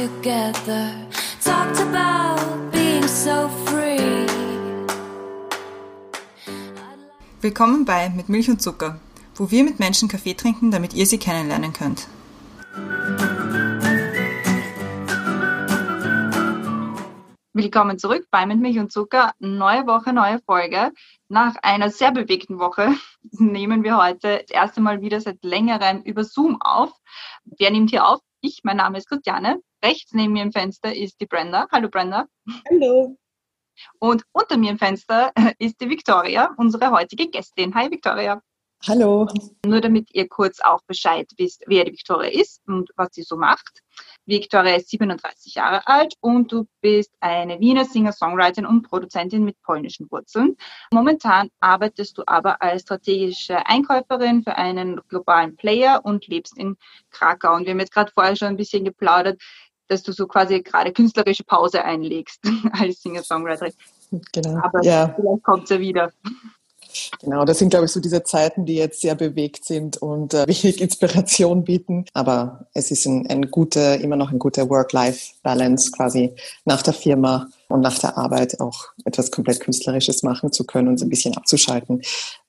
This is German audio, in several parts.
together. Talked about being so free. Willkommen bei Mit Milch und Zucker, wo wir mit Menschen Kaffee trinken, damit ihr sie kennenlernen könnt. Willkommen zurück bei Mit Milch und Zucker. Neue Woche, neue Folge. Nach einer sehr bewegten Woche nehmen wir heute das erste Mal wieder seit längerem über Zoom auf. Wer nimmt hier auf? Ich, mein Name ist Christiane. Rechts neben mir im Fenster ist die Brenda. Hallo Brenda. Hallo. Und unter mir im Fenster ist die Victoria, unsere heutige Gästin. Hi Victoria. Hallo. Nur damit ihr kurz auch Bescheid wisst, wer die Victoria ist und was sie so macht. Victoria ist 37 Jahre alt und du bist eine Wiener Singer-Songwriterin und Produzentin mit polnischen Wurzeln. Momentan arbeitest du aber als strategische Einkäuferin für einen globalen Player und lebst in Krakau. Und wir haben jetzt gerade vorher schon ein bisschen geplaudert, dass du so quasi gerade künstlerische Pause einlegst als Singer-Songwriterin. Genau. Aber ja. vielleicht kommt es ja wieder. Genau, das sind, glaube ich, so diese Zeiten, die jetzt sehr bewegt sind und äh, wenig Inspiration bieten. Aber es ist ein, ein guter, immer noch ein guter Work-Life-Balance quasi nach der Firma und nach der Arbeit auch etwas komplett Künstlerisches machen zu können und so ein bisschen abzuschalten.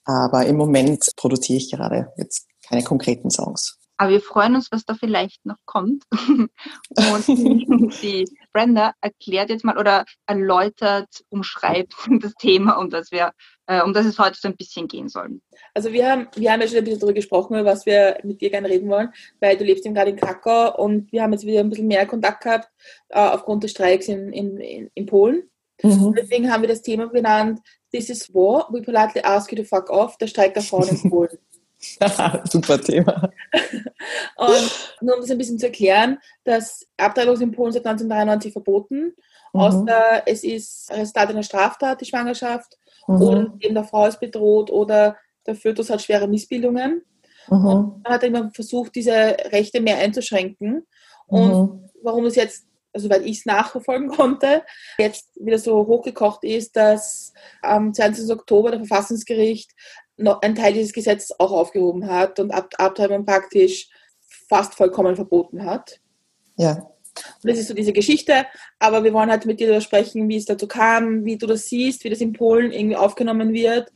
Aber im Moment produziere ich gerade jetzt keine konkreten Songs. Aber wir freuen uns, was da vielleicht noch kommt. Und die Brenda erklärt jetzt mal oder erläutert, umschreibt das Thema, um das wir, äh, um das es heute so ein bisschen gehen soll. Also wir haben, wir haben ja schon ein bisschen darüber gesprochen, was wir mit dir gerne reden wollen, weil du lebst eben gerade in Krakau und wir haben jetzt wieder ein bisschen mehr Kontakt gehabt äh, aufgrund des Streiks in, in, in, in Polen. Mhm. Deswegen haben wir das Thema genannt, This is War, we politely ask you to fuck off, der Streik der Frauen in Polen. Super Thema. Und nur um das ein bisschen zu erklären, das Abtreibung in Polen seit 1993 verboten, mhm. außer es ist Resultat einer Straftat, die Schwangerschaft, mhm. und eben der Frau ist bedroht oder der Fötus hat schwere Missbildungen. Mhm. Und man hat immer versucht, diese Rechte mehr einzuschränken. Und mhm. warum es jetzt also weil ich es nachverfolgen konnte, jetzt wieder so hochgekocht ist, dass am 20. Oktober der Verfassungsgericht noch einen Teil dieses Gesetzes auch aufgehoben hat und Ab Abtreibung praktisch fast vollkommen verboten hat. Ja. Und das ist so diese Geschichte, aber wir wollen halt mit dir darüber sprechen, wie es dazu kam, wie du das siehst, wie das in Polen irgendwie aufgenommen wird,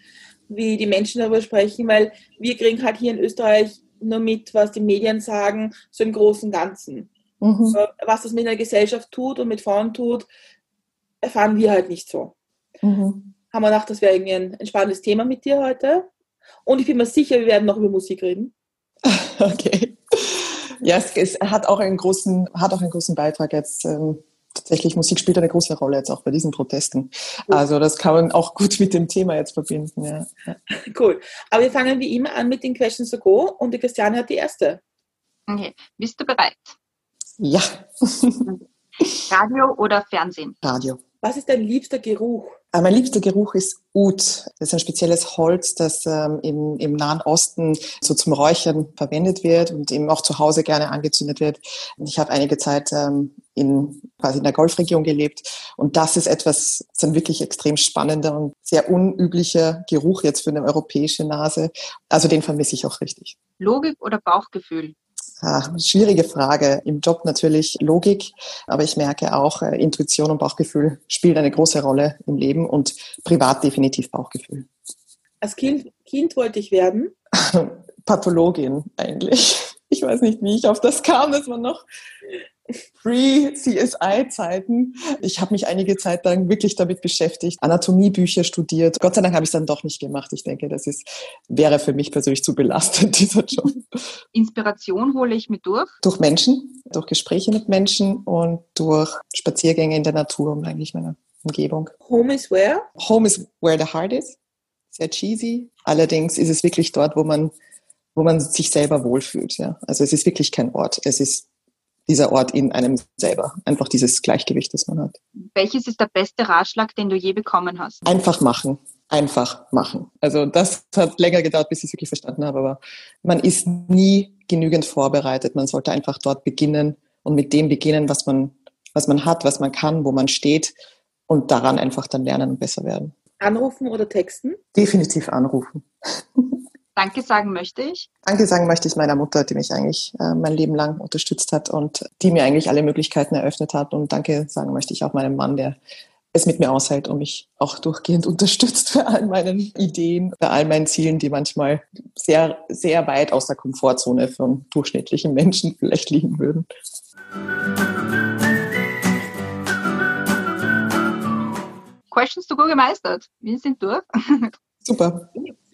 wie die Menschen darüber sprechen, weil wir kriegen halt hier in Österreich nur mit, was die Medien sagen, so im Großen und Ganzen. Mhm. So, was das mit der Gesellschaft tut und mit Frauen tut, erfahren wir halt nicht so. Mhm. Haben wir gedacht, das wäre irgendwie ein, ein spannendes Thema mit dir heute. Und ich bin mir sicher, wir werden noch über Musik reden. Okay. Ja, es, es, hat auch einen großen, hat auch einen großen Beitrag jetzt. Ähm, tatsächlich Musik spielt eine große Rolle jetzt auch bei diesen Protesten. Also das kann man auch gut mit dem Thema jetzt verbinden. Ja. Cool. Aber wir fangen wie immer an mit den Questions to Go und die Christiane hat die erste. Okay. Bist du bereit? Ja. Radio oder Fernsehen? Radio. Was ist dein liebster Geruch? Äh, mein liebster Geruch ist Oud. Das ist ein spezielles Holz, das ähm, im, im Nahen Osten so zum Räuchern verwendet wird und eben auch zu Hause gerne angezündet wird. Ich habe einige Zeit ähm, in quasi in der Golfregion gelebt und das ist etwas, so ein wirklich extrem spannender und sehr unüblicher Geruch jetzt für eine europäische Nase. Also den vermisse ich auch richtig. Logik oder Bauchgefühl? Schwierige Frage. Im Job natürlich Logik, aber ich merke auch, äh, Intuition und Bauchgefühl spielen eine große Rolle im Leben und privat definitiv Bauchgefühl. Als Kind, kind wollte ich werden? Pathologin eigentlich. Ich weiß nicht, wie ich auf das kam, dass man noch Free-CSI-Zeiten. Ich habe mich einige Zeit lang wirklich damit beschäftigt, Anatomiebücher studiert. Gott sei Dank habe ich es dann doch nicht gemacht. Ich denke, das ist, wäre für mich persönlich zu belastend, dieser Job. Inspiration hole ich mit durch? Durch Menschen, durch Gespräche mit Menschen und durch Spaziergänge in der Natur und eigentlich meiner Umgebung. Home is where? Home is where the heart is. Sehr cheesy. Allerdings ist es wirklich dort, wo man wo man sich selber wohlfühlt. Ja. Also es ist wirklich kein Ort. Es ist dieser Ort in einem selber. Einfach dieses Gleichgewicht, das man hat. Welches ist der beste Ratschlag, den du je bekommen hast? Einfach machen. Einfach machen. Also das hat länger gedauert, bis ich es wirklich verstanden habe, aber man ist nie genügend vorbereitet. Man sollte einfach dort beginnen und mit dem beginnen, was man, was man hat, was man kann, wo man steht und daran einfach dann lernen und besser werden. Anrufen oder texten? Definitiv anrufen. Danke sagen möchte ich. Danke sagen möchte ich meiner Mutter, die mich eigentlich äh, mein Leben lang unterstützt hat und die mir eigentlich alle Möglichkeiten eröffnet hat. Und danke sagen möchte ich auch meinem Mann, der es mit mir aushält und mich auch durchgehend unterstützt für all meinen Ideen, bei all meinen Zielen, die manchmal sehr, sehr weit aus der Komfortzone von durchschnittlichen Menschen vielleicht liegen würden. Questions to go gemeistert. Wir sind durch. Super.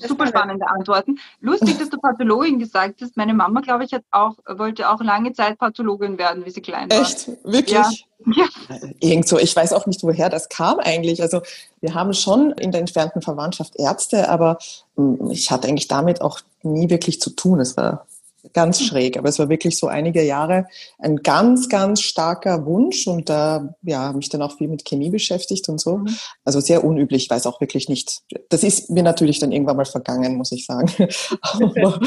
Super spannende Antworten. Lustig, dass du Pathologin gesagt hast. Meine Mama, glaube ich, hat auch, wollte auch lange Zeit Pathologin werden, wie sie klein war. Echt? Wirklich? Ja. ja. Irgend so. Ich weiß auch nicht, woher das kam eigentlich. Also wir haben schon in der entfernten Verwandtschaft Ärzte, aber hm, ich hatte eigentlich damit auch nie wirklich zu tun. Es war ganz hm. schräg. Aber es war wirklich so einige Jahre ein ganz, ganz starker Wunsch und da ja, habe mich dann auch viel mit Chemie beschäftigt und so. Mhm. Also sehr unüblich, weiß auch wirklich nicht. Das ist mir natürlich dann irgendwann mal vergangen, muss ich sagen. aber,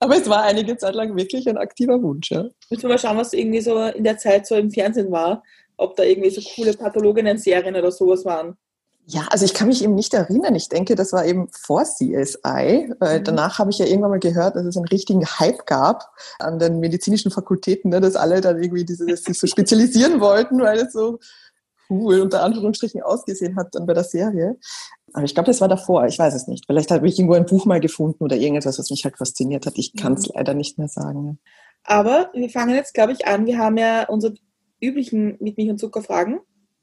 aber, es war einige Zeit lang wirklich ein aktiver Wunsch. Ja. Müssen wir mal schauen, was irgendwie so in der Zeit so im Fernsehen war. Ob da irgendwie so coole Pathologinnen-Serien oder sowas waren. Ja, also ich kann mich eben nicht erinnern. Ich denke, das war eben vor CSI. Weil mhm. Danach habe ich ja irgendwann mal gehört, dass es einen richtigen Hype gab an den medizinischen Fakultäten, ne, dass alle dann irgendwie diese, dass sich so spezialisieren wollten, weil es so cool unter Anführungsstrichen ausgesehen hat dann bei der Serie. Aber ich glaube, das war davor. Ich weiß es nicht. Vielleicht habe ich irgendwo ein Buch mal gefunden oder irgendetwas, was mich halt fasziniert hat. Ich kann es mhm. leider nicht mehr sagen. Aber wir fangen jetzt, glaube ich, an. Wir haben ja unsere üblichen mit Milch und Zucker Fragen.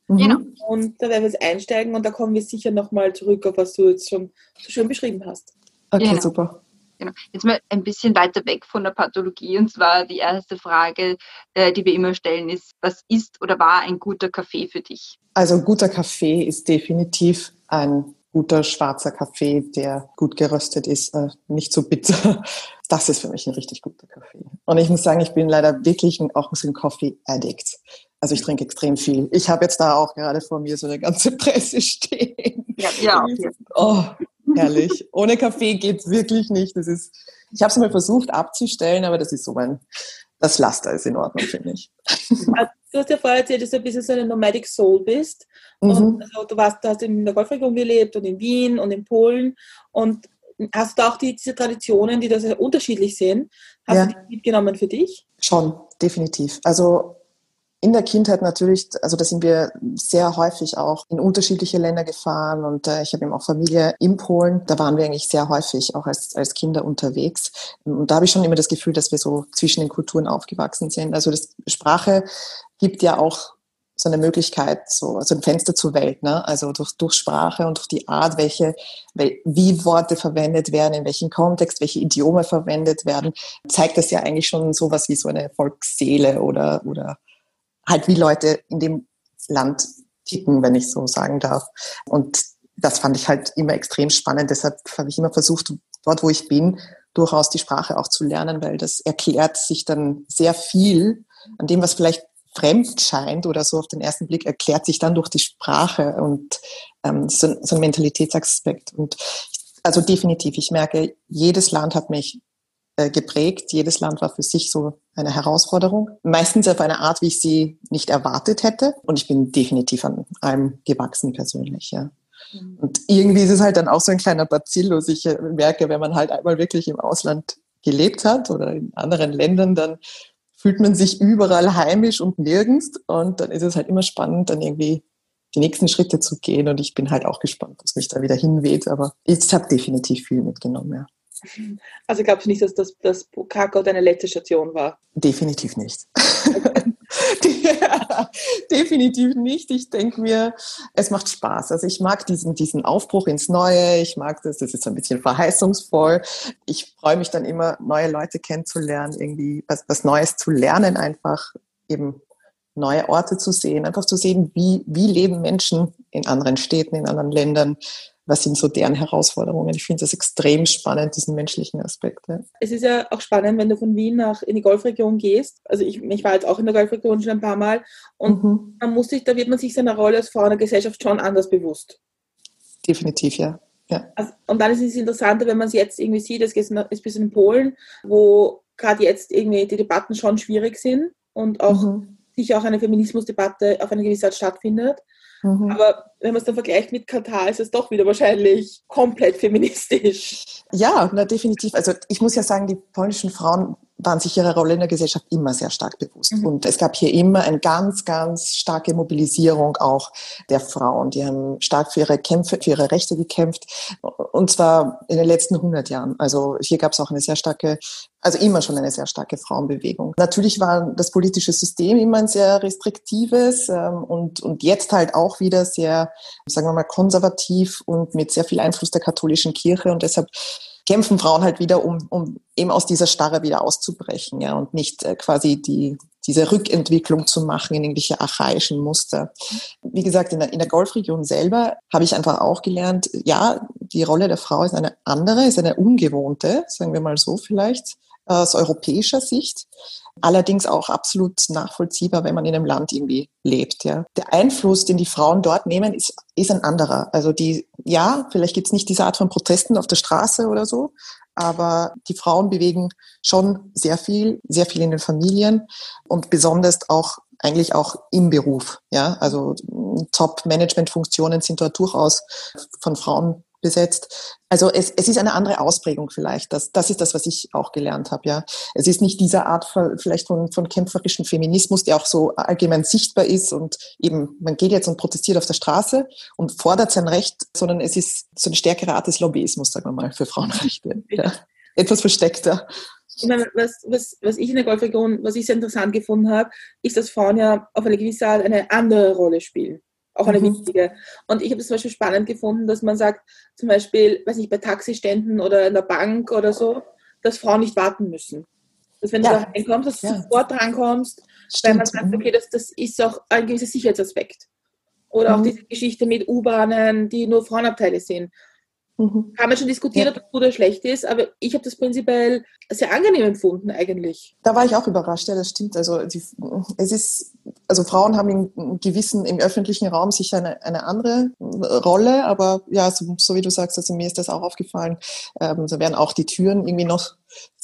Mhm. Genau. Und da werden wir jetzt einsteigen und da kommen wir sicher nochmal zurück auf was du jetzt schon so schön beschrieben hast. Okay, genau. super. Genau. Jetzt mal ein bisschen weiter weg von der Pathologie. Und zwar die erste Frage, äh, die wir immer stellen, ist, was ist oder war ein guter Kaffee für dich? Also guter Kaffee ist definitiv ein guter schwarzer Kaffee, der gut geröstet ist, äh, nicht so bitter. Das ist für mich ein richtig guter Kaffee. Und ich muss sagen, ich bin leider wirklich auch ein Coffee-Addict. Also ich trinke extrem viel. Ich habe jetzt da auch gerade vor mir so eine ganze Presse stehen. Ja, ja. Okay. Oh, herrlich. Ohne Kaffee geht's wirklich nicht. Das ist, ich habe es mal versucht abzustellen, aber das ist so mein, das Laster ist in Ordnung, finde ich. Also, du hast ja vorher erzählt, dass du ein bisschen so eine Nomadic Soul bist. Mhm. Und also, du, warst, du hast in der Golfregion gelebt und in Wien und in Polen. Und hast du auch die, diese Traditionen, die da sehr unterschiedlich sind, hast ja. du die mitgenommen für dich? Schon, definitiv. Also in der Kindheit natürlich, also da sind wir sehr häufig auch in unterschiedliche Länder gefahren und äh, ich habe eben auch Familie in Polen. Da waren wir eigentlich sehr häufig auch als, als Kinder unterwegs. Und da habe ich schon immer das Gefühl, dass wir so zwischen den Kulturen aufgewachsen sind. Also das Sprache gibt ja auch so eine Möglichkeit, so, so ein Fenster zur Welt, ne? Also durch, durch Sprache und durch die Art, welche, wie Worte verwendet werden, in welchem Kontext, welche Idiome verwendet werden, zeigt das ja eigentlich schon sowas wie so eine Volksseele oder, oder halt wie Leute in dem Land ticken, wenn ich so sagen darf. Und das fand ich halt immer extrem spannend. Deshalb habe ich immer versucht, dort, wo ich bin, durchaus die Sprache auch zu lernen, weil das erklärt sich dann sehr viel an dem, was vielleicht fremd scheint oder so auf den ersten Blick, erklärt sich dann durch die Sprache und ähm, so, so ein Mentalitätsaspekt. Und also definitiv, ich merke, jedes Land hat mich geprägt. Jedes Land war für sich so eine Herausforderung. Meistens auf eine Art, wie ich sie nicht erwartet hätte. Und ich bin definitiv an allem gewachsen persönlich, ja. Mhm. Und irgendwie ist es halt dann auch so ein kleiner Bacillus. Ich äh, merke, wenn man halt einmal wirklich im Ausland gelebt hat oder in anderen Ländern, dann fühlt man sich überall heimisch und nirgends. Und dann ist es halt immer spannend, dann irgendwie die nächsten Schritte zu gehen. Und ich bin halt auch gespannt, was mich da wieder hinweht. Aber ich habe definitiv viel mitgenommen, ja. Also glaubst du nicht, dass das, das Kakao deine letzte Station war? Definitiv nicht. Definitiv nicht. Ich denke mir, es macht Spaß. Also ich mag diesen, diesen Aufbruch ins Neue. Ich mag das. Das ist ein bisschen verheißungsvoll. Ich freue mich dann immer, neue Leute kennenzulernen, irgendwie was, was Neues zu lernen, einfach eben neue Orte zu sehen, einfach zu sehen, wie, wie leben Menschen in anderen Städten, in anderen Ländern, was sind so deren Herausforderungen. Ich finde das extrem spannend, diesen menschlichen Aspekt. Ja. Es ist ja auch spannend, wenn du von Wien nach in die Golfregion gehst. Also ich, ich war jetzt auch in der Golfregion schon ein paar Mal und mhm. man muss sich, da wird man sich seiner Rolle als Frau in der Gesellschaft schon anders bewusst. Definitiv, ja. ja. Also, und dann ist es interessanter, wenn man es jetzt irgendwie sieht, es ist ein bisschen in Polen, wo gerade jetzt irgendwie die Debatten schon schwierig sind und auch mhm. sicher auch eine Feminismusdebatte auf eine gewisse Art stattfindet. Mhm. Aber wenn man es dann vergleicht mit Katar, ist es doch wieder wahrscheinlich komplett feministisch. Ja, na, definitiv. Also ich muss ja sagen, die polnischen Frauen waren sich ihrer Rolle in der Gesellschaft immer sehr stark bewusst. Mhm. Und es gab hier immer eine ganz, ganz starke Mobilisierung auch der Frauen. Die haben stark für ihre Kämpfe, für ihre Rechte gekämpft. Und zwar in den letzten 100 Jahren. Also hier gab es auch eine sehr starke, also immer schon eine sehr starke Frauenbewegung. Natürlich war das politische System immer ein sehr restriktives ähm, und, und jetzt halt auch wieder sehr, sagen wir mal, konservativ und mit sehr viel Einfluss der katholischen Kirche. Und deshalb kämpfen Frauen halt wieder, um, um eben aus dieser Starre wieder auszubrechen, ja, und nicht äh, quasi die, diese Rückentwicklung zu machen in irgendwelche archaischen Muster. Wie gesagt, in der, in der Golfregion selber habe ich einfach auch gelernt, ja, die Rolle der Frau ist eine andere, ist eine ungewohnte, sagen wir mal so vielleicht, aus europäischer Sicht. Allerdings auch absolut nachvollziehbar, wenn man in einem Land irgendwie lebt. Ja. Der Einfluss, den die Frauen dort nehmen, ist, ist ein anderer. Also die, ja, vielleicht gibt es nicht diese Art von Protesten auf der Straße oder so, aber die Frauen bewegen schon sehr viel, sehr viel in den Familien und besonders auch eigentlich auch im Beruf. Ja, also Top-Management-Funktionen sind dort durchaus von Frauen besetzt. Also es, es ist eine andere Ausprägung vielleicht. Das, das ist das, was ich auch gelernt habe. Ja, es ist nicht diese Art von, vielleicht von, von kämpferischen Feminismus, der auch so allgemein sichtbar ist und eben man geht jetzt und protestiert auf der Straße und fordert sein Recht, sondern es ist so eine stärkere Art des Lobbyismus, sagen wir mal, für Frauenrechte. Ja. Etwas versteckter. Ich meine, was, was, was ich in der Golfregion, was ich sehr interessant gefunden habe, ist, dass Frauen ja auf eine gewisse Art eine andere Rolle spielen auch eine mhm. wichtige. Und ich habe es zum Beispiel spannend gefunden, dass man sagt, zum Beispiel, weiß nicht, bei Taxiständen oder in der Bank oder so, dass Frauen nicht warten müssen. Dass wenn ja. du da reinkommst, dass du ja. sofort drankommst, Stimmt. weil man sagt, okay, das, das ist auch ein gewisser Sicherheitsaspekt. Oder mhm. auch diese Geschichte mit U-Bahnen, die nur Frauenabteile sind. Mhm. Haben wir schon diskutiert, ja. ob das gut oder schlecht ist, aber ich habe das prinzipiell sehr angenehm empfunden eigentlich. Da war ich auch überrascht, ja, das stimmt. Also die, es ist, also Frauen haben in gewissen, im öffentlichen Raum sicher eine, eine andere Rolle, aber ja, so, so, wie du sagst, also mir ist das auch aufgefallen, ähm, so werden auch die Türen irgendwie noch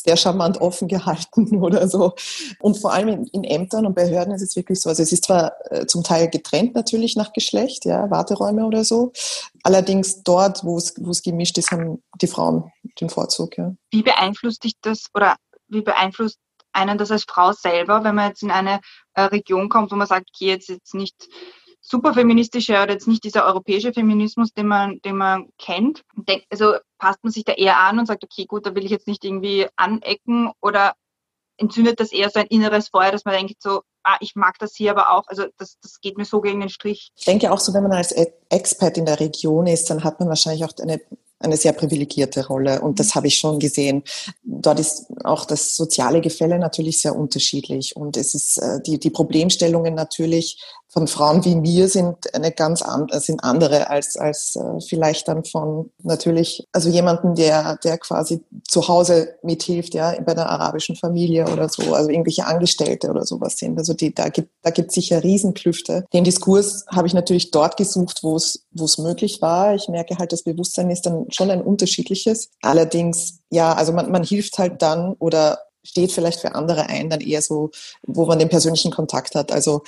sehr charmant offen gehalten oder so. Und vor allem in, in, Ämtern und Behörden ist es wirklich so. Also es ist zwar äh, zum Teil getrennt natürlich nach Geschlecht, ja, Warteräume oder so. Allerdings dort, wo es, gemischt ist, haben die Frauen den Vorzug. Ja. Wie beeinflusst dich das oder wie beeinflusst einen das als Frau selber, wenn man jetzt in eine äh, Region kommt, wo man sagt, okay, jetzt jetzt nicht super feministische oder jetzt nicht dieser europäische Feminismus, den man, den man kennt. Also passt man sich da eher an und sagt, okay, gut, da will ich jetzt nicht irgendwie anecken oder entzündet das eher so ein inneres Feuer, dass man denkt so, ah, ich mag das hier aber auch, also das, das geht mir so gegen den Strich. Ich denke auch so, wenn man als Expert in der Region ist, dann hat man wahrscheinlich auch eine eine sehr privilegierte Rolle und das habe ich schon gesehen. Dort ist auch das soziale Gefälle natürlich sehr unterschiedlich und es ist äh, die, die Problemstellungen natürlich von Frauen wie mir sind eine ganz andere, sind andere als, als äh, vielleicht dann von natürlich, also jemanden, der, der quasi zu Hause mithilft, ja, bei einer arabischen Familie oder so, also irgendwelche Angestellte oder sowas sind. Also die, da gibt, da gibt sicher Riesenklüfte. Den Diskurs habe ich natürlich dort gesucht, wo es, wo es möglich war. Ich merke halt, das Bewusstsein ist dann schon ein unterschiedliches. Allerdings, ja, also man, man hilft halt dann oder steht vielleicht für andere ein, dann eher so, wo man den persönlichen Kontakt hat. Also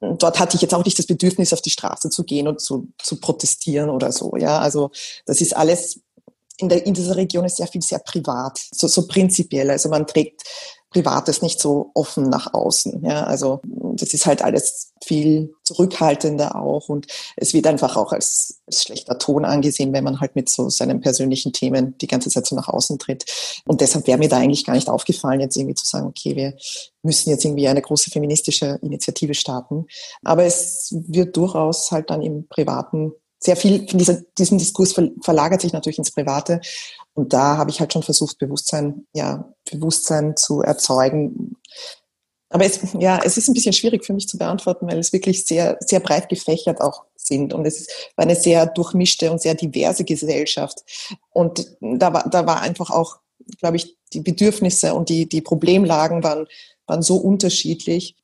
dort hatte ich jetzt auch nicht das Bedürfnis, auf die Straße zu gehen und zu, zu protestieren oder so. Ja, also das ist alles in, der, in dieser Region ist sehr viel sehr privat, so, so prinzipiell. Also man trägt Privates nicht so offen nach außen. Ja, also das ist halt alles viel zurückhaltender auch und es wird einfach auch als, als, schlechter Ton angesehen, wenn man halt mit so seinen persönlichen Themen die ganze Zeit so nach außen tritt. Und deshalb wäre mir da eigentlich gar nicht aufgefallen, jetzt irgendwie zu sagen, okay, wir müssen jetzt irgendwie eine große feministische Initiative starten. Aber es wird durchaus halt dann im Privaten sehr viel von dieser, diesem Diskurs verlagert sich natürlich ins Private. Und da habe ich halt schon versucht, Bewusstsein, ja, Bewusstsein zu erzeugen. Aber es, ja, es ist ein bisschen schwierig für mich zu beantworten, weil es wirklich sehr, sehr breit gefächert auch sind. Und es war eine sehr durchmischte und sehr diverse Gesellschaft. Und da war, da war einfach auch, glaube ich, die Bedürfnisse und die, die Problemlagen waren, waren so unterschiedlich.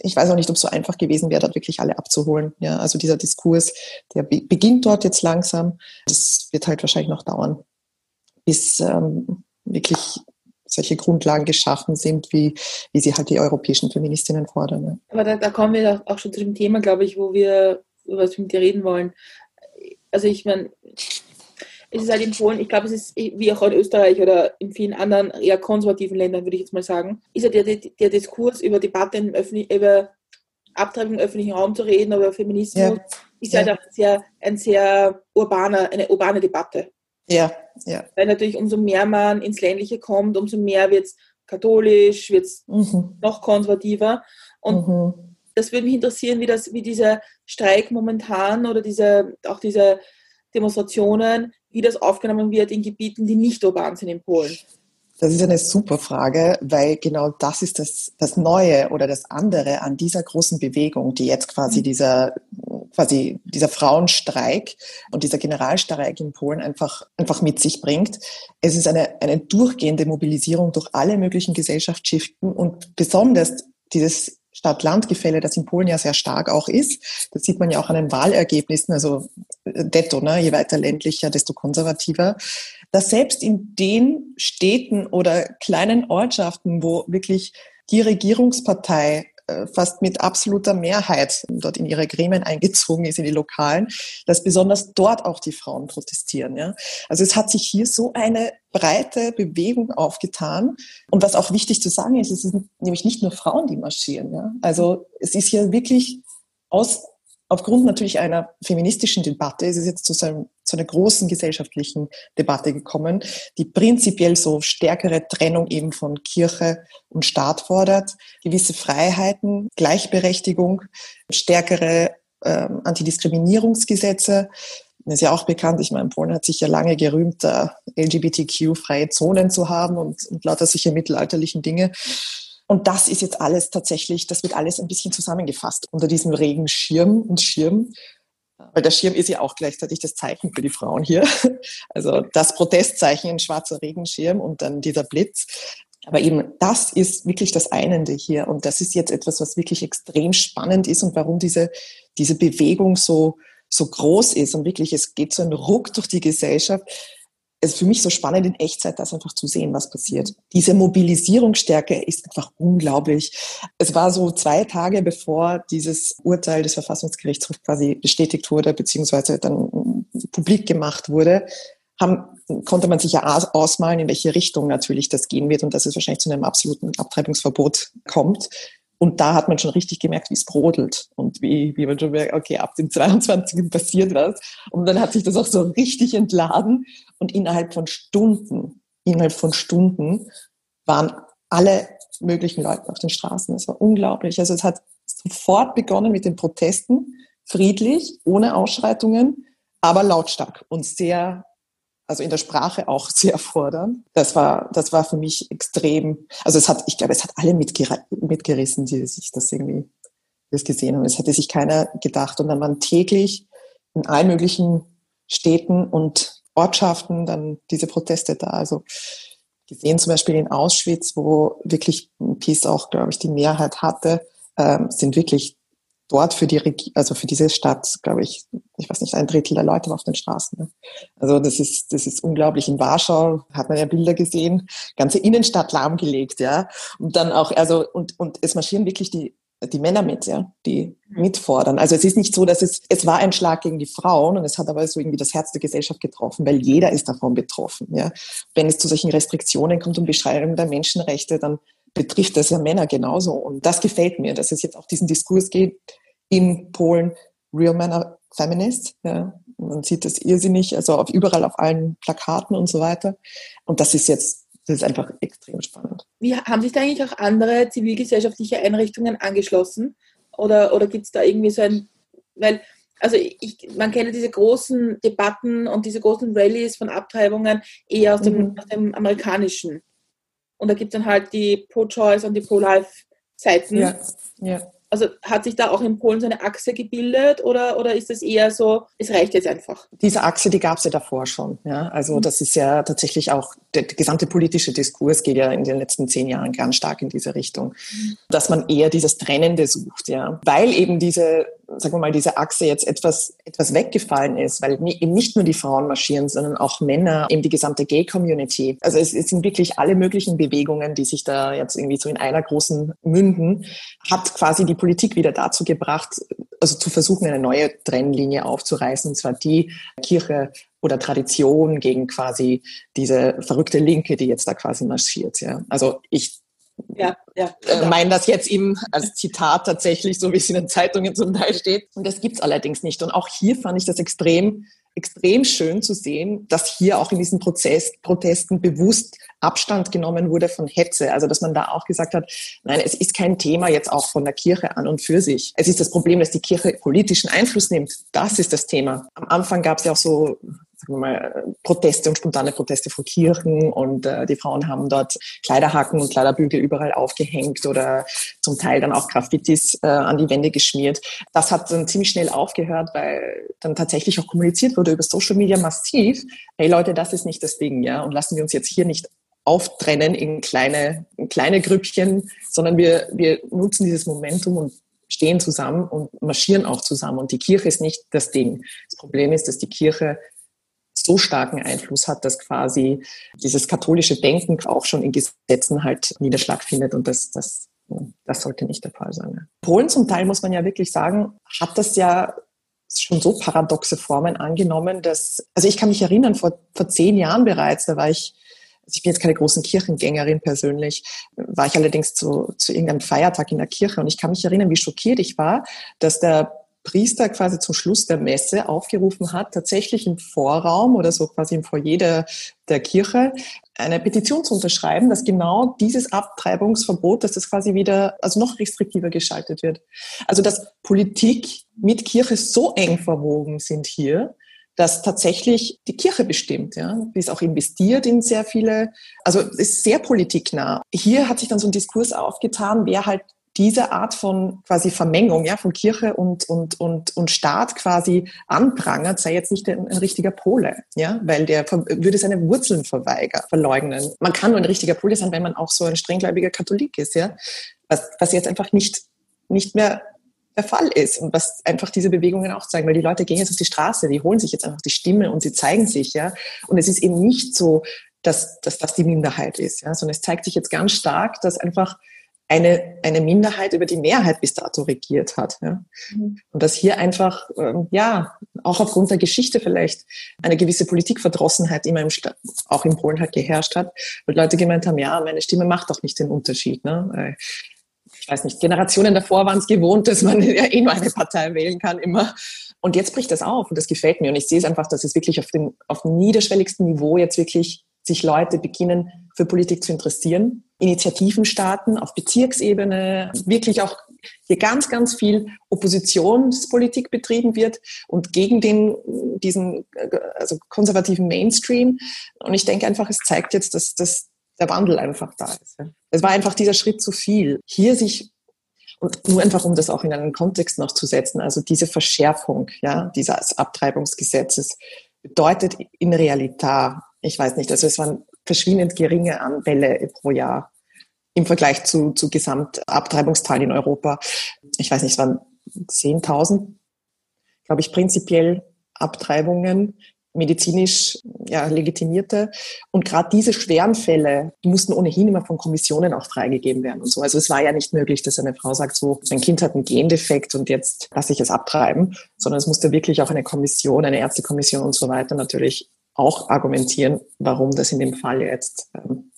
Ich weiß auch nicht, ob es so einfach gewesen wäre, dort wirklich alle abzuholen. Ja, also dieser Diskurs, der beginnt dort jetzt langsam. Das wird halt wahrscheinlich noch dauern bis ähm, wirklich solche Grundlagen geschaffen sind, wie, wie sie halt die europäischen Feministinnen fordern. Ja. Aber da, da kommen wir auch schon zu dem Thema, glaube ich, wo wir über was mit dir reden wollen. Also ich meine, es ist halt in Polen, ich glaube, es ist wie auch in Österreich oder in vielen anderen eher konservativen Ländern, würde ich jetzt mal sagen, ist ja der, der Diskurs über Debatte im öffentlichen, über Abtreibung im öffentlichen Raum zu reden, über Feminismus, ja. ist ja. halt auch sehr, ein sehr urbaner, eine urbane Debatte. Ja, ja. Weil natürlich umso mehr man ins Ländliche kommt, umso mehr wird es katholisch, wird es mhm. noch konservativer. Und mhm. das würde mich interessieren, wie das, wie dieser Streik momentan oder diese, auch diese Demonstrationen, wie das aufgenommen wird in Gebieten, die nicht urban sind in Polen? Das ist eine super Frage, weil genau das ist das, das Neue oder das andere an dieser großen Bewegung, die jetzt quasi mhm. dieser, quasi dieser Frauenstreik und dieser Generalstreik in Polen einfach, einfach mit sich bringt. Es ist eine, eine durchgehende Mobilisierung durch alle möglichen Gesellschaftsschichten und besonders dieses Stadt-Land-Gefälle, das in Polen ja sehr stark auch ist. Das sieht man ja auch an den Wahlergebnissen, also äh, detto, ne? je weiter ländlicher, desto konservativer. Dass selbst in den Städten oder kleinen Ortschaften, wo wirklich die Regierungspartei äh, fast mit absoluter Mehrheit dort in ihre Gremien eingezogen ist, in die Lokalen, dass besonders dort auch die Frauen protestieren. Ja? Also es hat sich hier so eine breite Bewegung aufgetan. Und was auch wichtig zu sagen ist, es sind nämlich nicht nur Frauen, die marschieren. Ja? Also es ist hier wirklich aus aufgrund natürlich einer feministischen Debatte ist es jetzt zu, so einem, zu einer großen gesellschaftlichen Debatte gekommen, die prinzipiell so stärkere Trennung eben von Kirche und Staat fordert, gewisse Freiheiten, Gleichberechtigung, stärkere ähm, Antidiskriminierungsgesetze. Ist ja auch bekannt, ich meine, Polen hat sich ja lange gerühmt, LGBTQ-freie Zonen zu haben und, und lauter sicher mittelalterlichen Dinge. Und das ist jetzt alles tatsächlich, das wird alles ein bisschen zusammengefasst unter diesem Regenschirm und Schirm. Weil der Schirm ist ja auch gleichzeitig das Zeichen für die Frauen hier. Also das Protestzeichen, ein schwarzer Regenschirm und dann dieser Blitz. Aber eben das ist wirklich das Einende hier. Und das ist jetzt etwas, was wirklich extrem spannend ist und warum diese, diese Bewegung so, so groß ist und wirklich, es geht so ein Ruck durch die Gesellschaft es ist für mich so spannend in Echtzeit, das einfach zu sehen, was passiert. Diese Mobilisierungsstärke ist einfach unglaublich. Es war so zwei Tage bevor dieses Urteil des Verfassungsgerichtshofs quasi bestätigt wurde, beziehungsweise dann publik gemacht wurde, haben, konnte man sich ja ausmalen, in welche Richtung natürlich das gehen wird und dass es wahrscheinlich zu einem absoluten Abtreibungsverbot kommt. Und da hat man schon richtig gemerkt, wie es brodelt und wie, wie man schon merkt, okay, ab dem 22. passiert was. Und dann hat sich das auch so richtig entladen. Und innerhalb von Stunden, innerhalb von Stunden waren alle möglichen Leute auf den Straßen. Es war unglaublich. Also es hat sofort begonnen mit den Protesten, friedlich, ohne Ausschreitungen, aber lautstark und sehr also in der Sprache auch sehr fordernd. Das war, das war für mich extrem, also es hat, ich glaube, es hat alle mitger mitgerissen, die sich das irgendwie das gesehen haben. Es hätte sich keiner gedacht. Und dann waren täglich in allen möglichen Städten und Ortschaften dann diese Proteste da. Also gesehen zum Beispiel in Auschwitz, wo wirklich Peace auch, glaube ich, die Mehrheit hatte, ähm, sind wirklich dort für die Regi also für diese Stadt, glaube ich, ich weiß nicht, ein Drittel der Leute auf den Straßen. Ne? Also das ist, das ist unglaublich. In Warschau hat man ja Bilder gesehen, ganze Innenstadt lahmgelegt, ja. Und dann auch, also, und, und es marschieren wirklich die, die Männer mit, ja, die mitfordern. Also es ist nicht so, dass es, es war ein Schlag gegen die Frauen und es hat aber so irgendwie das Herz der Gesellschaft getroffen, weil jeder ist davon betroffen, ja. Wenn es zu solchen Restriktionen kommt und Beschreibungen der Menschenrechte, dann betrifft das ja Männer genauso. Und das gefällt mir, dass es jetzt auch diesen Diskurs geht, in Polen Real Men are Feminists. Ja. Man sieht das irrsinnig, also auf, überall auf allen Plakaten und so weiter. Und das ist jetzt, das ist einfach extrem spannend. Wie haben sich da eigentlich auch andere zivilgesellschaftliche Einrichtungen angeschlossen? Oder, oder gibt es da irgendwie so ein, weil, also ich, man kennt diese großen Debatten und diese großen Rallyes von Abtreibungen eher aus dem, mhm. aus dem amerikanischen. Und da gibt es dann halt die Pro-Choice und die Pro-Life-Seiten. Ja, ja. Also hat sich da auch in Polen so eine Achse gebildet oder, oder ist es eher so, es reicht jetzt einfach? Diese Achse, die gab es ja davor schon. Ja? Also mhm. das ist ja tatsächlich auch, der, der, gesamte politische Diskurs geht ja in den letzten zehn Jahren ganz stark in diese Richtung, mhm. dass man eher dieses Trennende sucht, ja. Weil eben diese sagen wir mal, diese Achse jetzt etwas, etwas weggefallen ist, weil eben nicht nur die Frauen marschieren, sondern auch Männer, eben die gesamte Gay-Community. Also es, es sind wirklich alle möglichen Bewegungen, die sich da jetzt irgendwie so in einer großen münden, hat quasi die Politik wieder dazu gebracht, also zu versuchen, eine neue Trennlinie aufzureißen, und zwar die Kirche oder Tradition gegen quasi diese verrückte Linke, die jetzt da quasi marschiert. Ja. Also ich ja, ja, äh, meine das jetzt eben als Zitat tatsächlich, so wie es in den Zeitungen zum Teil steht. Und das gibt's allerdings nicht. Und auch hier fand ich das extrem extrem schön zu sehen, dass hier auch in diesen Prozess, Protesten bewusst Abstand genommen wurde von Hetze. Also dass man da auch gesagt hat, nein, es ist kein Thema jetzt auch von der Kirche an und für sich. Es ist das Problem, dass die Kirche politischen Einfluss nimmt. Das ist das Thema. Am Anfang gab es ja auch so mal, Proteste und spontane Proteste vor Kirchen und äh, die Frauen haben dort Kleiderhaken und Kleiderbügel überall aufgehängt oder zum Teil dann auch Graffitis äh, an die Wände geschmiert. Das hat dann ziemlich schnell aufgehört, weil dann tatsächlich auch kommuniziert wurde über Social Media massiv, hey Leute, das ist nicht das Ding, ja, und lassen wir uns jetzt hier nicht auftrennen in kleine, in kleine Grüppchen, sondern wir, wir nutzen dieses Momentum und stehen zusammen und marschieren auch zusammen. Und die Kirche ist nicht das Ding. Das Problem ist, dass die Kirche so starken Einfluss hat, dass quasi dieses katholische Denken auch schon in Gesetzen halt Niederschlag findet und das, das, das sollte nicht der Fall sein. Polen zum Teil, muss man ja wirklich sagen, hat das ja schon so paradoxe Formen angenommen, dass, also ich kann mich erinnern, vor, vor zehn Jahren bereits, da war ich, also ich bin jetzt keine großen Kirchengängerin persönlich, war ich allerdings zu, zu irgendeinem Feiertag in der Kirche und ich kann mich erinnern, wie schockiert ich war, dass der Priester quasi zum Schluss der Messe aufgerufen hat, tatsächlich im Vorraum oder so quasi im Foyer der, der Kirche eine Petition zu unterschreiben, dass genau dieses Abtreibungsverbot, dass das quasi wieder, also noch restriktiver geschaltet wird. Also dass Politik mit Kirche so eng verwoben sind hier, dass tatsächlich die Kirche bestimmt, ja. Die ist auch investiert in sehr viele, also ist sehr politiknah. Hier hat sich dann so ein Diskurs aufgetan, wer halt diese Art von quasi Vermengung ja, von Kirche und, und, und, und Staat quasi anprangert, sei jetzt nicht ein, ein richtiger Pole, ja, weil der würde seine Wurzeln verweigern, verleugnen. Man kann nur ein richtiger Pole sein, wenn man auch so ein strenggläubiger Katholik ist, ja, was, was jetzt einfach nicht, nicht mehr der Fall ist und was einfach diese Bewegungen auch zeigen, weil die Leute gehen jetzt auf die Straße, die holen sich jetzt einfach die Stimme und sie zeigen sich, ja, und es ist eben nicht so, dass, dass das die Minderheit ist, ja, sondern es zeigt sich jetzt ganz stark, dass einfach eine, eine Minderheit über die Mehrheit bis dato regiert hat. Ja. Mhm. Und dass hier einfach, ähm, ja, auch aufgrund der Geschichte vielleicht eine gewisse Politikverdrossenheit immer im Sta auch in Polen halt geherrscht hat, weil Leute gemeint haben, ja, meine Stimme macht doch nicht den Unterschied. Ne? Ich weiß nicht, Generationen davor waren es gewohnt, dass man ja eh nur eine Partei wählen kann immer. Und jetzt bricht das auf und das gefällt mir. Und ich sehe es einfach, dass es wirklich auf dem, auf dem niederschwelligsten Niveau jetzt wirklich sich Leute beginnen, für Politik zu interessieren, Initiativen starten auf Bezirksebene, wirklich auch hier ganz, ganz viel Oppositionspolitik betrieben wird und gegen den, diesen also konservativen Mainstream. Und ich denke einfach, es zeigt jetzt, dass, dass der Wandel einfach da ist. Es war einfach dieser Schritt zu viel. Hier sich und nur einfach, um das auch in einen Kontext noch zu setzen, also diese Verschärfung ja, dieses Abtreibungsgesetzes bedeutet in Realität ich weiß nicht, also es waren verschwindend geringe Anfälle pro Jahr im Vergleich zu, zu Gesamtabtreibungsteilen in Europa. Ich weiß nicht, es waren 10.000, glaube ich, prinzipiell Abtreibungen, medizinisch ja, legitimierte. Und gerade diese schweren Fälle, die mussten ohnehin immer von Kommissionen auch freigegeben werden und so. Also es war ja nicht möglich, dass eine Frau sagt, so, mein Kind hat einen Gendefekt und jetzt lasse ich es abtreiben, sondern es musste wirklich auch eine Kommission, eine Ärztekommission und so weiter natürlich auch argumentieren, warum das in dem Fall jetzt ähm,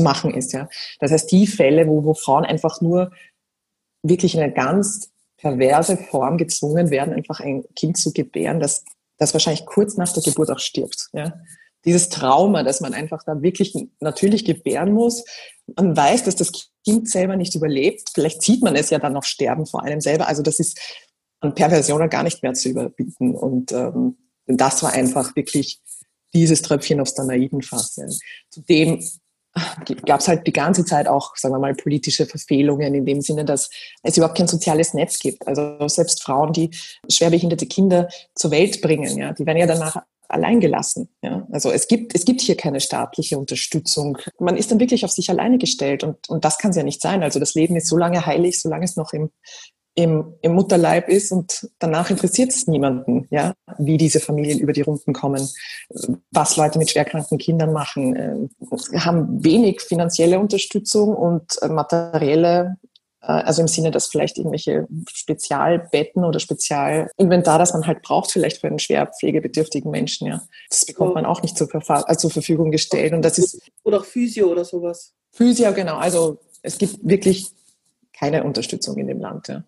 machen ist. Ja. Das heißt, die Fälle, wo, wo Frauen einfach nur wirklich in eine ganz perverse Form gezwungen werden, einfach ein Kind zu gebären, das, das wahrscheinlich kurz nach der Geburt auch stirbt. Ja. Dieses Trauma, dass man einfach da wirklich natürlich gebären muss. Man weiß, dass das Kind selber nicht überlebt. Vielleicht sieht man es ja dann noch sterben vor einem selber. Also das ist an Perversionen gar nicht mehr zu überbieten. Und ähm, das war einfach wirklich dieses Tröpfchen aufs Danaitenfass. Ja. Zudem gab es halt die ganze Zeit auch, sagen wir mal, politische Verfehlungen in dem Sinne, dass es überhaupt kein soziales Netz gibt. Also selbst Frauen, die schwerbehinderte Kinder zur Welt bringen, ja, die werden ja danach allein gelassen. Ja. Also es gibt, es gibt hier keine staatliche Unterstützung. Man ist dann wirklich auf sich alleine gestellt und, und das kann es ja nicht sein. Also das Leben ist so lange heilig, solange es noch im, im, im Mutterleib ist und danach interessiert es niemanden, ja, wie diese Familien über die Runden kommen, was Leute mit schwerkranken Kindern machen, äh, haben wenig finanzielle Unterstützung und äh, materielle Äh, also im Sinne, dass vielleicht irgendwelche Spezialbetten oder Spezialinventar, das man halt braucht, vielleicht für einen schwer pflegebedürftigen Menschen, ja. Das bekommt man auch nicht zur, Verfa äh, zur Verfügung gestellt. Und das ist. Oder auch Physio oder sowas. Physio, genau. Also es gibt wirklich keine Unterstützung in dem Land. Ja.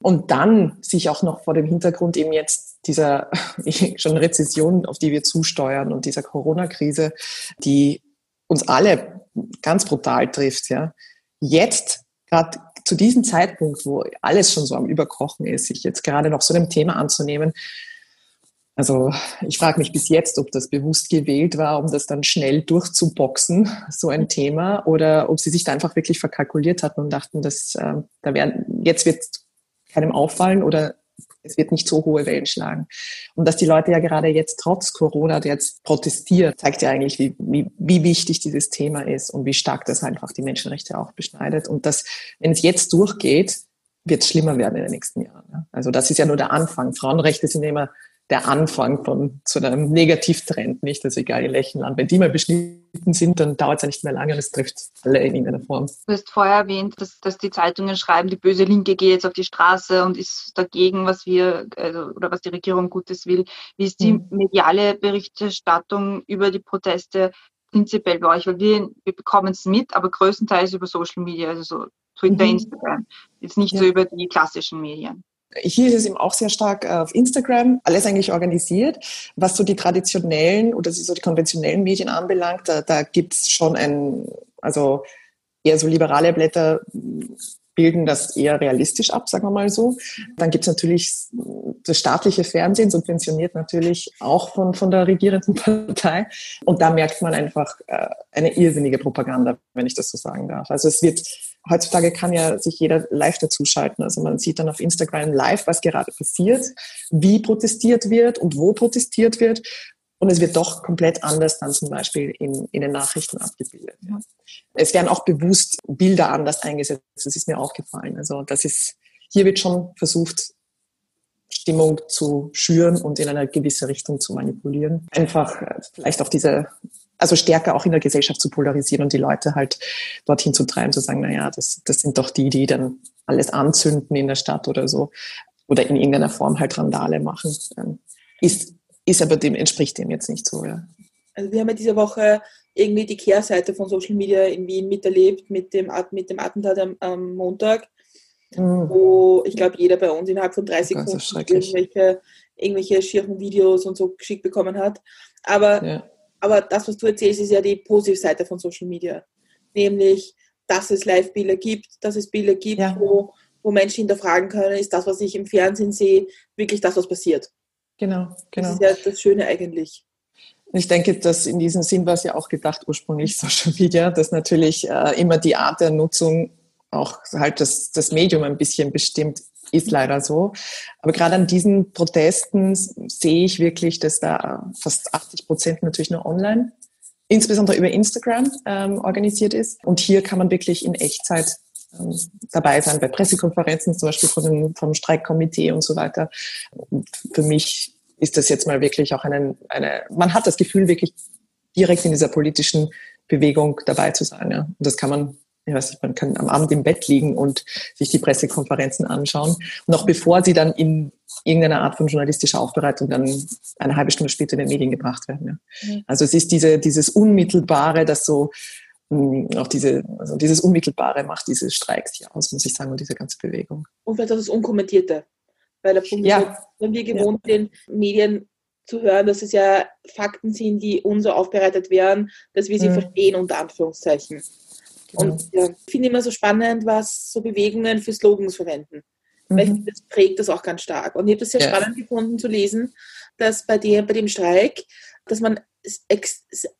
Und dann sich auch noch vor dem Hintergrund eben jetzt dieser schon Rezession, auf die wir zusteuern und dieser Corona-Krise, die uns alle ganz brutal trifft, ja. Jetzt, gerade zu diesem Zeitpunkt, wo alles schon so am Überkochen ist, sich jetzt gerade noch so einem Thema anzunehmen, also ich frage mich bis jetzt, ob das bewusst gewählt war, um das dann schnell durchzuboxen, so ein Thema, oder ob sie sich da einfach wirklich verkalkuliert hatten und dachten, dass äh, da werden jetzt wird keinem auffallen oder es wird nicht so hohe Wellen schlagen. Und dass die Leute ja gerade jetzt trotz Corona jetzt protestiert, zeigt ja eigentlich, wie, wie, wie wichtig dieses Thema ist und wie stark das einfach die Menschenrechte auch beschneidet. Und dass, wenn es jetzt durchgeht, wird es schlimmer werden in den nächsten Jahren. Also das ist ja nur der Anfang. Frauenrechte sind immer der Anfang von zu einem Negativtrend, nicht? Also egal in welchem Land. Wenn die mal beschnitten sind, dann dauert es ja nicht mehr lange und es trifft alle in irgendeiner Form. Du hast vorher erwähnt, dass, dass die Zeitungen schreiben, die böse Linke geht jetzt auf die Straße und ist dagegen, was wir also, oder was die Regierung Gutes will. Wie ist die mhm. mediale Berichterstattung über die Proteste prinzipiell bei euch? Weil wir, wir bekommen es mit, aber größtenteils über Social Media, also so Twitter, mhm. Instagram. Jetzt nicht ja. so über die klassischen Medien. Hier ist es eben auch sehr stark äh, auf Instagram, alles eigentlich organisiert. Was so die traditionellen oder so die konventionellen Medien anbelangt, da, da gibt es schon ein, also eher so liberale Blätter bilden das eher realistisch ab, sagen wir mal so. Dann gibt es natürlich das staatliche Fernsehen, subventioniert natürlich auch von, von der regierenden Partei. Und da merkt man einfach äh, eine irrsinnige Propaganda, wenn ich das so sagen darf. Also es wird heutzutage kann ja sich jeder live dazuschalten. Also man sieht dann auf Instagram live, was gerade passiert, wie protestiert wird und wo protestiert wird. Und es wird doch komplett anders dann zum Beispiel in, in den Nachrichten abgebildet. Ja. Es werden auch bewusst Bilder anders eingesetzt. Das ist mir aufgefallen. Also das ist, hier wird schon versucht, Stimmung zu schüren und in eine gewisse Richtung zu manipulieren. Einfach äh, vielleicht auch diese also stärker auch in der Gesellschaft zu polarisieren und die Leute halt dorthin zu treiben, zu sagen, naja, das, das sind doch die, die dann alles anzünden in der Stadt oder so oder in irgendeiner Form halt Randale machen. Ähm, ist, ist aber dem, entspricht dem jetzt nicht so, ja. Also wir haben ja diese Woche irgendwie die Kehrseite von Social Media in Wien miterlebt mit dem, mit dem Attentat am, am Montag, mhm. wo ich glaube, jeder bei uns innerhalb von 30 Sekunden irgendwelche, irgendwelche schieren Videos und so geschickt bekommen hat. Aber ja. Aber das, was du erzählst, ist ja die positive Seite von Social Media. Nämlich, dass es Live-Bilder gibt, dass es Bilder gibt, ja. wo, wo Menschen hinterfragen können, ist das, was ich im Fernsehen sehe, wirklich das, was passiert. Genau, genau. Das ist ja das Schöne eigentlich. Ich denke, dass in diesem Sinn war es ja auch gedacht, ursprünglich Social Media, dass natürlich äh, immer die Art der Nutzung auch halt das, das Medium ein bisschen bestimmt ist leider so. Aber gerade an diesen Protesten sehe ich wirklich, dass da fast 80 Prozent natürlich nur online, insbesondere über Instagram ähm, organisiert ist. Und hier kann man wirklich in Echtzeit ähm, dabei sein, bei Pressekonferenzen zum Beispiel von dem, vom Streikkomitee und so weiter. Und für mich ist das jetzt mal wirklich auch eine, eine, man hat das Gefühl, wirklich direkt in dieser politischen Bewegung dabei zu sein. Ja. Und das kann man ich weiß nicht, man kann am Abend im Bett liegen und sich die Pressekonferenzen anschauen. Noch bevor sie dann in irgendeiner Art von journalistischer Aufbereitung dann eine halbe Stunde später in den Medien gebracht werden. Ja. Mhm. Also es ist diese, dieses Unmittelbare, das so mh, auch diese, also dieses Unmittelbare macht diese Streiks hier aus, muss ich sagen, und diese ganze Bewegung. Und vielleicht auch das Unkommentierte. Weil der Punkt ja. ist, wenn wir gewohnt ja. sind, Medien zu hören, dass es ja Fakten sind, die uns so aufbereitet werden, dass wir sie mhm. verstehen, unter Anführungszeichen. Genau. Und ja, ich finde immer so spannend, was so Bewegungen für Slogans verwenden. Mhm. Weil ich, das prägt das auch ganz stark. Und ich habe das sehr ja. spannend gefunden zu lesen, dass bei, der, bei dem Streik, dass man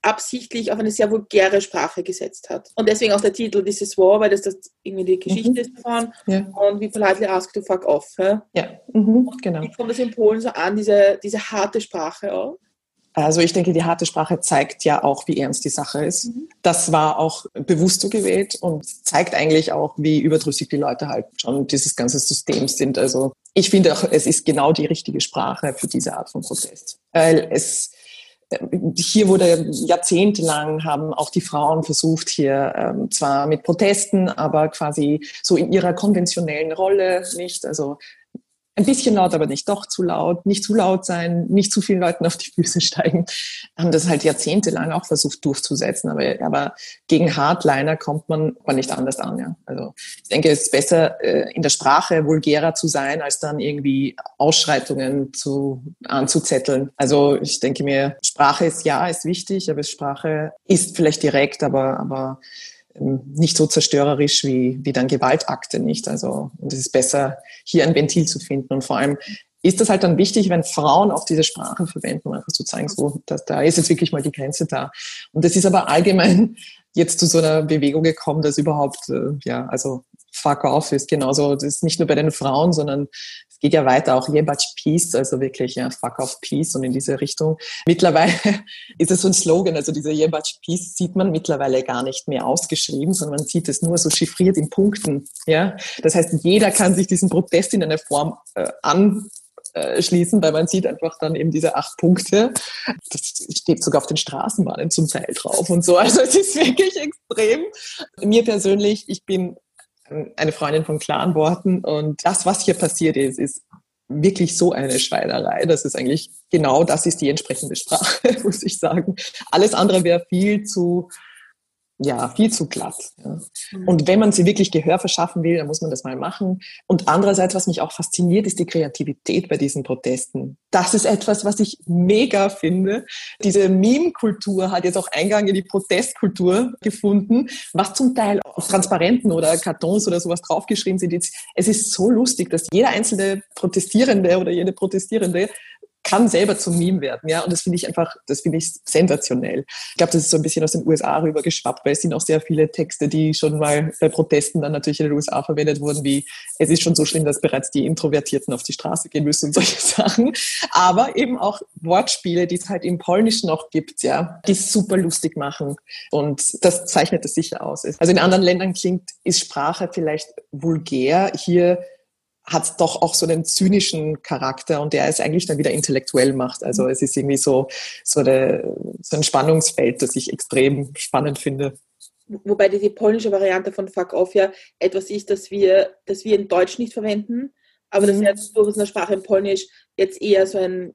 absichtlich auf eine sehr vulgäre Sprache gesetzt hat. Und deswegen auch der Titel This is War, weil das, das irgendwie die Geschichte mhm. ist davon. Ja. Und wie politely ask to fuck off. Ja, ja. Mhm. genau. Wie kommt das in Polen so an, diese, diese harte Sprache auch? Also ich denke, die harte Sprache zeigt ja auch, wie ernst die Sache ist. Mhm. Das war auch bewusst so gewählt und zeigt eigentlich auch, wie überdrüssig die Leute halt schon dieses ganze System sind. Also ich finde auch, es ist genau die richtige Sprache für diese Art von Protest. Weil es, hier wurde jahrzehntelang haben auch die Frauen versucht, hier ähm, zwar mit Protesten, aber quasi so in ihrer konventionellen Rolle nicht, also ein bisschen laut, aber nicht doch zu laut, nicht zu laut sein, nicht zu vielen Leuten auf die Füße steigen, haben das halt jahrzehntelang auch versucht durchzusetzen. Aber, aber gegen Hardliner kommt man aber nicht anders an. Ja. Also ich denke, es ist besser, äh, in der Sprache vulgärer zu sein, als dann irgendwie Ausschreitungen zu, anzuzetteln. Also ich denke mir, Sprache ist ja, ist wichtig, aber Sprache ist vielleicht direkt, aber, aber nicht so zerstörerisch wie, wie dann Gewaltakte nicht. Also und es ist besser, hier ein Ventil zu finden. Und vor allem ist das halt dann wichtig, wenn Frauen auch diese Sprache verwenden, um einfach zu zeigen, so, dass da ist jetzt wirklich mal die Grenze da. Und das ist aber allgemein jetzt zu so einer Bewegung gekommen, dass überhaupt, äh, ja, also fuck off ist genauso, das ist nicht nur bei den Frauen, sondern geht ja weiter, auch Jebach Peace, also wirklich ja, Fuck off Peace und in diese Richtung. Mittlerweile ist es so ein Slogan, also diese Jebach Peace sieht man mittlerweile gar nicht mehr ausgeschrieben, sondern man sieht es nur so chiffriert in Punkten. Ja, das heißt, jeder kann sich diesen Protest in einer Form äh, an schließen, weil man sieht einfach dann eben diese acht Punkte. Das steht sogar auf den Straßenbahnen zum Teil drauf und so. Also es ist wirklich extrem. Mir persönlich, ich bin eine Freundin von klaren Worten. Und das, was hier passiert ist, ist wirklich so eine Schweinerei. Das ist eigentlich genau das ist die entsprechende Sprache, muss ich sagen. Alles andere wäre viel zu ja, viel zu glatt. Ja. Mhm. Und wenn man sie wirklich Gehör verschaffen will, dann muss man das mal machen. Und andererseits, was mich auch fasziniert, ist die Kreativität bei diesen Protesten. Das ist etwas, was ich mega finde. Diese Meme-Kultur hat jetzt auch Eingang in die Protestkultur gefunden, was zum Teil auf Transparenten oder Kartons oder sowas draufgeschrieben sind. Es ist so lustig, dass jeder einzelne Protestierende oder jede Protestierende kann selber zum Meme werden, ja. Und das finde ich einfach, das finde ich sensationell. Ich glaube, das ist so ein bisschen aus den USA rübergeschwappt, weil es sind auch sehr viele Texte, die schon mal bei Protesten dann natürlich in den USA verwendet wurden, wie es ist schon so schlimm, dass bereits die Introvertierten auf die Straße gehen müssen und solche Sachen. Aber eben auch Wortspiele, die es halt im Polnischen noch gibt, ja, die super lustig machen. Und das zeichnet es sicher aus. Also in anderen Ländern klingt, ist Sprache vielleicht vulgär. Hier hat doch auch so einen zynischen Charakter und der es eigentlich dann wieder intellektuell macht. Also es ist irgendwie so, so, eine, so ein Spannungsfeld, das ich extrem spannend finde. Wobei die, die polnische Variante von Fuck Off ja etwas ist, das wir, das wir in Deutsch nicht verwenden, aber mhm. das jetzt durchaus in der Sprache in Polnisch jetzt eher so ein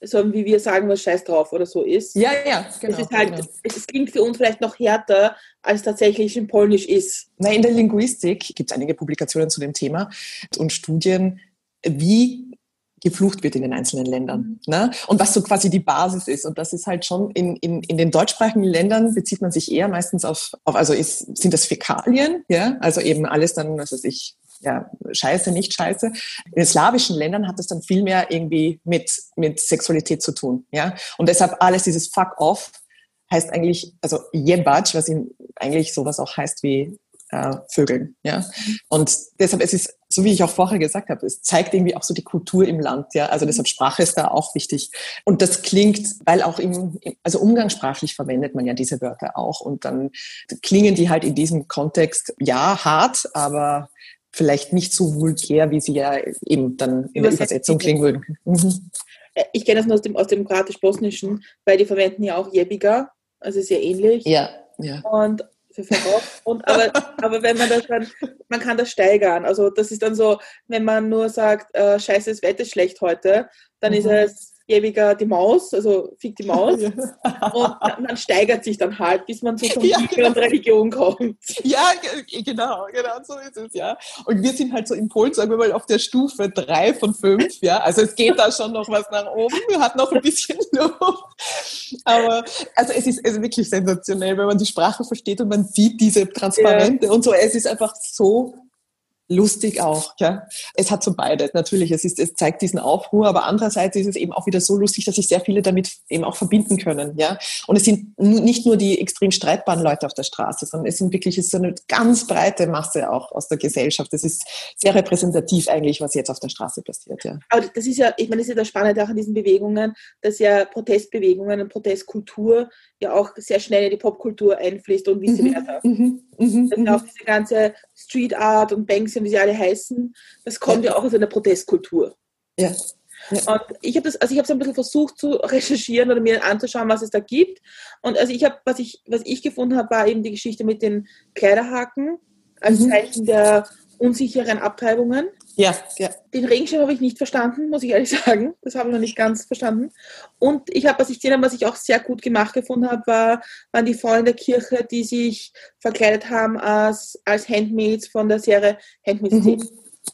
so wie wir sagen, was Scheiß drauf oder so ist. Ja, ja, genau. Es, ist halt, genau. es klingt für uns vielleicht noch härter, als tatsächlich in Polnisch ist. Na, in der Linguistik gibt es einige Publikationen zu dem Thema und Studien, wie geflucht wird in den einzelnen Ländern. Mhm. Ne? Und was so quasi die Basis ist. Und das ist halt schon in, in, in den deutschsprachigen Ländern bezieht man sich eher meistens auf, auf also ist, sind das Fäkalien, ja, also eben alles dann, was weiß ich, ja, scheiße, nicht scheiße. In slawischen Ländern hat das dann viel mehr irgendwie mit, mit Sexualität zu tun. Ja? Und deshalb alles dieses Fuck off heißt eigentlich, also jebać, was eigentlich sowas auch heißt wie äh, Vögeln. Ja? Und deshalb es ist so wie ich auch vorher gesagt habe, es zeigt irgendwie auch so die Kultur im Land. Ja? Also deshalb Sprache ist da auch wichtig. Und das klingt, weil auch im, also umgangssprachlich verwendet man ja diese Wörter auch. Und dann klingen die halt in diesem Kontext, ja, hart, aber vielleicht nicht so vulgär, wie sie ja eben dann in der Übersetzung klingen würden. Mhm. Äh, ich kenne das nur aus dem, aus dem kroatisch-bosnischen, weil die verwenden ja auch Jebiga, also sehr ähnlich. Ja, ja. Und für. Und aber, aber wenn man das dann, man kann das steigern. Also das ist dann so, wenn man nur sagt, äh, scheiße, das Wetter ist schlecht heute, dann mhm. ist es ewiger die Maus, also fick die Maus. und man steigert sich dann halt, bis man zu so ja, genau. und Religion kommt. Ja, genau, genau, so ist es, ja. Und wir sind halt so in Polen, sagen wir mal, auf der Stufe drei von fünf, ja. Also es geht da schon noch was nach oben, hat noch ein bisschen Luft. Aber also es ist also wirklich sensationell, wenn man die Sprache versteht und man sieht diese Transparente ja. und so. Es ist einfach so lustig auch. Ja. Es hat so beides. Natürlich, es, ist, es zeigt diesen Aufruhr, aber andererseits ist es eben auch wieder so lustig, dass sich sehr viele damit eben auch verbinden können. Ja. Und es sind nicht nur die extrem streitbaren Leute auf der Straße, sondern es sind wirklich es ist so eine ganz breite Masse auch aus der Gesellschaft. Das ist sehr repräsentativ eigentlich, was jetzt auf der Straße passiert. Ja. Aber das ist ja, ich meine, das ist ja das Spannende auch an diesen Bewegungen, dass ja Protestbewegungen und Protestkultur ja auch sehr schnell in die Popkultur einfließt und vice mhm, versa. Mhm, mhm, mhm, auch diese ganze Street Art und Banksy und wie sie alle heißen, das kommt ja, ja auch aus einer Protestkultur. Ja. Ja. Und ich habe das, also ich habe so ein bisschen versucht zu recherchieren oder mir anzuschauen, was es da gibt. Und also ich habe, was ich, was ich gefunden habe, war eben die Geschichte mit den Kleiderhaken als mhm. Zeichen der unsicheren Abtreibungen. Ja, ja. Den Regenschirm habe ich nicht verstanden, muss ich ehrlich sagen. Das habe ich noch nicht ganz verstanden. Und ich habe, was ich gesehen habe, was ich auch sehr gut gemacht gefunden habe, war, waren die Frauen in der Kirche, die sich verkleidet haben als, als Handmaids von der Serie Handmaid's mhm.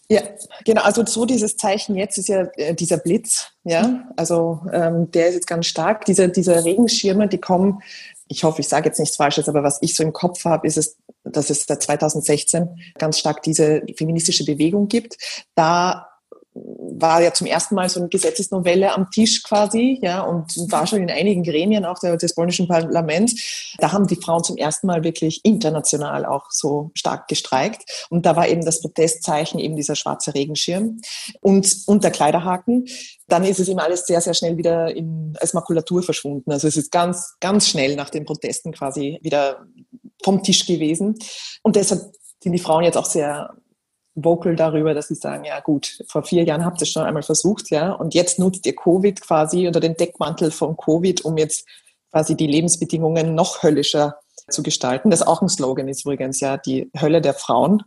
Ja, genau. Also so dieses Zeichen jetzt ist ja äh, dieser Blitz. Ja, also ähm, der ist jetzt ganz stark. Diese, diese Regenschirme, die kommen ich hoffe, ich sage jetzt nichts Falsches, aber was ich so im Kopf habe, ist es, dass es seit 2016 ganz stark diese feministische Bewegung gibt. Da war ja zum ersten Mal so eine Gesetzesnovelle am Tisch quasi, ja, und war schon in einigen Gremien auch des polnischen Parlaments. Da haben die Frauen zum ersten Mal wirklich international auch so stark gestreikt. Und da war eben das Protestzeichen eben dieser schwarze Regenschirm und, und der Kleiderhaken. Dann ist es eben alles sehr, sehr schnell wieder in, als Makulatur verschwunden. Also es ist ganz, ganz schnell nach den Protesten quasi wieder vom Tisch gewesen. Und deshalb sind die Frauen jetzt auch sehr vocal darüber, dass sie sagen, ja gut, vor vier Jahren habt ihr es schon einmal versucht, ja, und jetzt nutzt ihr Covid quasi unter den Deckmantel von Covid, um jetzt quasi die Lebensbedingungen noch höllischer zu gestalten. Das auch ein Slogan ist übrigens, ja, die Hölle der Frauen.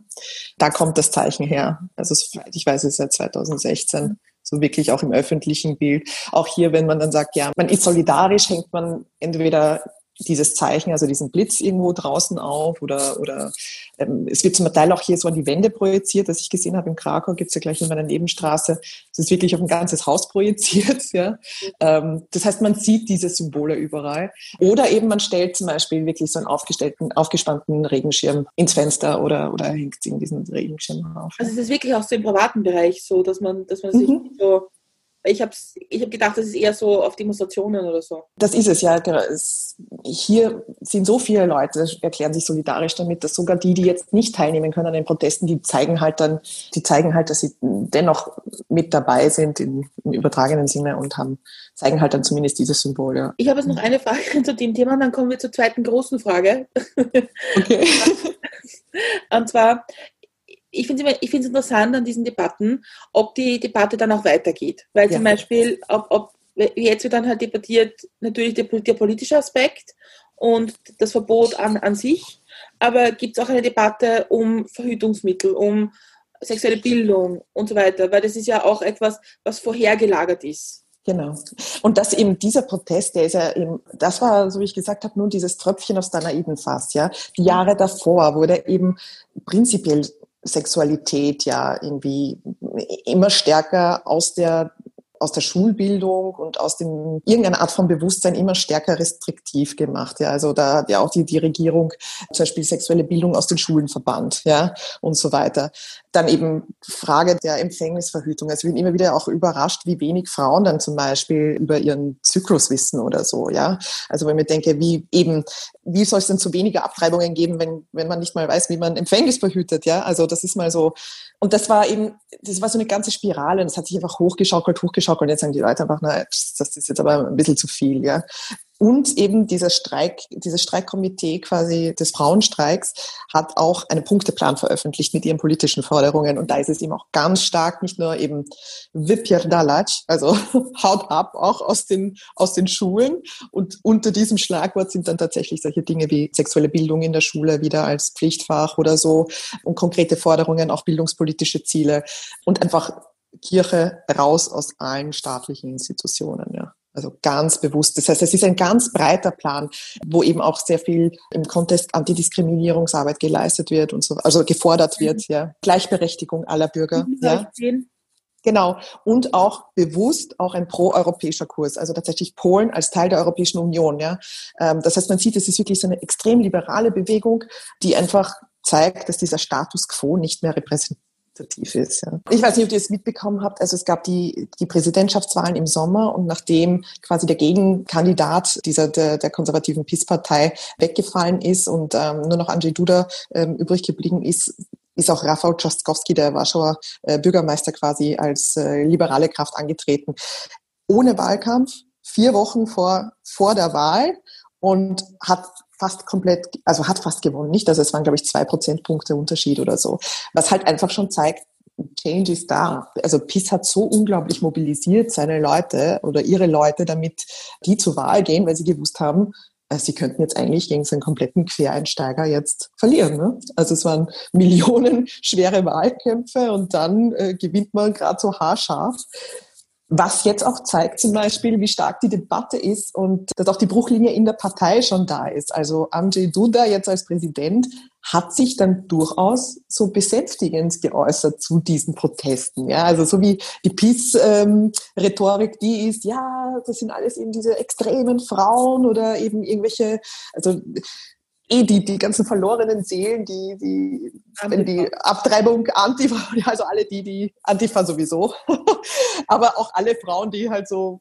Da kommt das Zeichen her. Also ich weiß es seit 2016 so wirklich auch im öffentlichen Bild. Auch hier, wenn man dann sagt, ja, man ist solidarisch, hängt man entweder dieses Zeichen, also diesen Blitz irgendwo draußen auf oder, oder ähm, es wird zum Teil auch hier so an die Wände projiziert, das ich gesehen habe in Krakau, gibt's ja gleich in meiner Nebenstraße, es ist wirklich auf ein ganzes Haus projiziert. Ja? Ähm, das heißt, man sieht diese Symbole überall. Oder eben man stellt zum Beispiel wirklich so einen aufgestellten, aufgespannten Regenschirm ins Fenster oder, oder hängt in diesen Regenschirm auf. Also es ist wirklich auch so im privaten Bereich so, dass man, dass man sich mhm. so ich habe ich hab gedacht, das ist eher so auf Demonstrationen oder so. Das ist es, ja. hier sind so viele Leute, erklären sich solidarisch damit, dass sogar die, die jetzt nicht teilnehmen können an den Protesten, die zeigen halt dann, die zeigen halt, dass sie dennoch mit dabei sind im, im übertragenen Sinne und haben, zeigen halt dann zumindest dieses Symbol. Ja. Ich habe jetzt noch eine Frage zu dem Thema, dann kommen wir zur zweiten großen Frage. Okay. und zwar, ich finde es interessant an diesen Debatten, ob die Debatte dann auch weitergeht. Weil ja. zum Beispiel, ob, ob jetzt wird dann halt debattiert, natürlich der, der politische Aspekt und das Verbot an, an sich, aber gibt es auch eine Debatte um Verhütungsmittel, um sexuelle Bildung und so weiter, weil das ist ja auch etwas, was vorhergelagert ist. Genau. Und dass eben dieser Protest, der ist ja eben, das war, so wie ich gesagt habe, nur dieses Tröpfchen aus der naiven Fass, ja. Die Jahre davor wurde eben prinzipiell Sexualität ja irgendwie immer stärker aus der aus der Schulbildung und aus dem irgendeiner Art von Bewusstsein immer stärker restriktiv gemacht. Ja, also da hat ja auch die, die Regierung zum Beispiel sexuelle Bildung aus den Schulen verbannt, ja, und so weiter. Dann eben Frage der Empfängnisverhütung. Also ich bin immer wieder auch überrascht, wie wenig Frauen dann zum Beispiel über ihren Zyklus wissen oder so, ja. Also wenn ich mir denke, wie eben, wie soll es denn zu weniger Abtreibungen geben, wenn, wenn man nicht mal weiß, wie man Empfängnis verhütet, ja. Also das ist mal so. Und das war eben, das war so eine ganze Spirale und das hat sich einfach hochgeschaukelt, hochgeschaukelt und jetzt sagen die Leute einfach, na, das ist jetzt aber ein bisschen zu viel, ja. Und eben dieser Streik, dieses Streikkomitee quasi des Frauenstreiks hat auch einen Punkteplan veröffentlicht mit ihren politischen Forderungen. Und da ist es eben auch ganz stark, nicht nur eben Wypierdalać, also haut ab, auch aus den, aus den Schulen. Und unter diesem Schlagwort sind dann tatsächlich solche Dinge wie sexuelle Bildung in der Schule wieder als Pflichtfach oder so und konkrete Forderungen, auch bildungspolitische Ziele und einfach Kirche raus aus allen staatlichen Institutionen, ja. Also ganz bewusst. Das heißt, es ist ein ganz breiter Plan, wo eben auch sehr viel im Kontext Antidiskriminierungsarbeit geleistet wird und so, also gefordert wird, mhm. ja. Gleichberechtigung aller Bürger, mhm, ja. Genau. Und auch bewusst auch ein proeuropäischer Kurs, also tatsächlich Polen als Teil der Europäischen Union, ja. Ähm, das heißt, man sieht, es ist wirklich so eine extrem liberale Bewegung, die einfach zeigt, dass dieser Status quo nicht mehr repräsentiert repräsentativ ist. Ja. Ich weiß nicht, ob ihr es mitbekommen habt. Also es gab die, die Präsidentschaftswahlen im Sommer und nachdem quasi der Gegenkandidat dieser der, der konservativen PIS-Partei weggefallen ist und ähm, nur noch Andrzej Duda ähm, übrig geblieben ist, ist auch Rafał Trzaskowski, der Warschauer äh, Bürgermeister, quasi als äh, liberale Kraft angetreten. Ohne Wahlkampf, vier Wochen vor, vor der Wahl und hat fast komplett, also hat fast gewonnen. Nicht, also es waren, glaube ich, zwei Prozentpunkte Unterschied oder so. Was halt einfach schon zeigt, Change ist da. Also PIS hat so unglaublich mobilisiert seine Leute oder ihre Leute, damit die zur Wahl gehen, weil sie gewusst haben, äh, sie könnten jetzt eigentlich gegen so einen kompletten Quereinsteiger jetzt verlieren. Ne? Also es waren Millionen schwere Wahlkämpfe und dann äh, gewinnt man gerade so haarscharf. Was jetzt auch zeigt zum Beispiel, wie stark die Debatte ist und dass auch die Bruchlinie in der Partei schon da ist. Also Andrzej Duda jetzt als Präsident hat sich dann durchaus so besänftigend geäußert zu diesen Protesten. Ja, also so wie die Peace-Rhetorik, ähm, die ist, ja, das sind alles eben diese extremen Frauen oder eben irgendwelche, also eh die, die ganzen verlorenen Seelen, die, die, wenn die Abtreibung Antifa, also alle die, die Antifa sowieso, aber auch alle Frauen, die halt so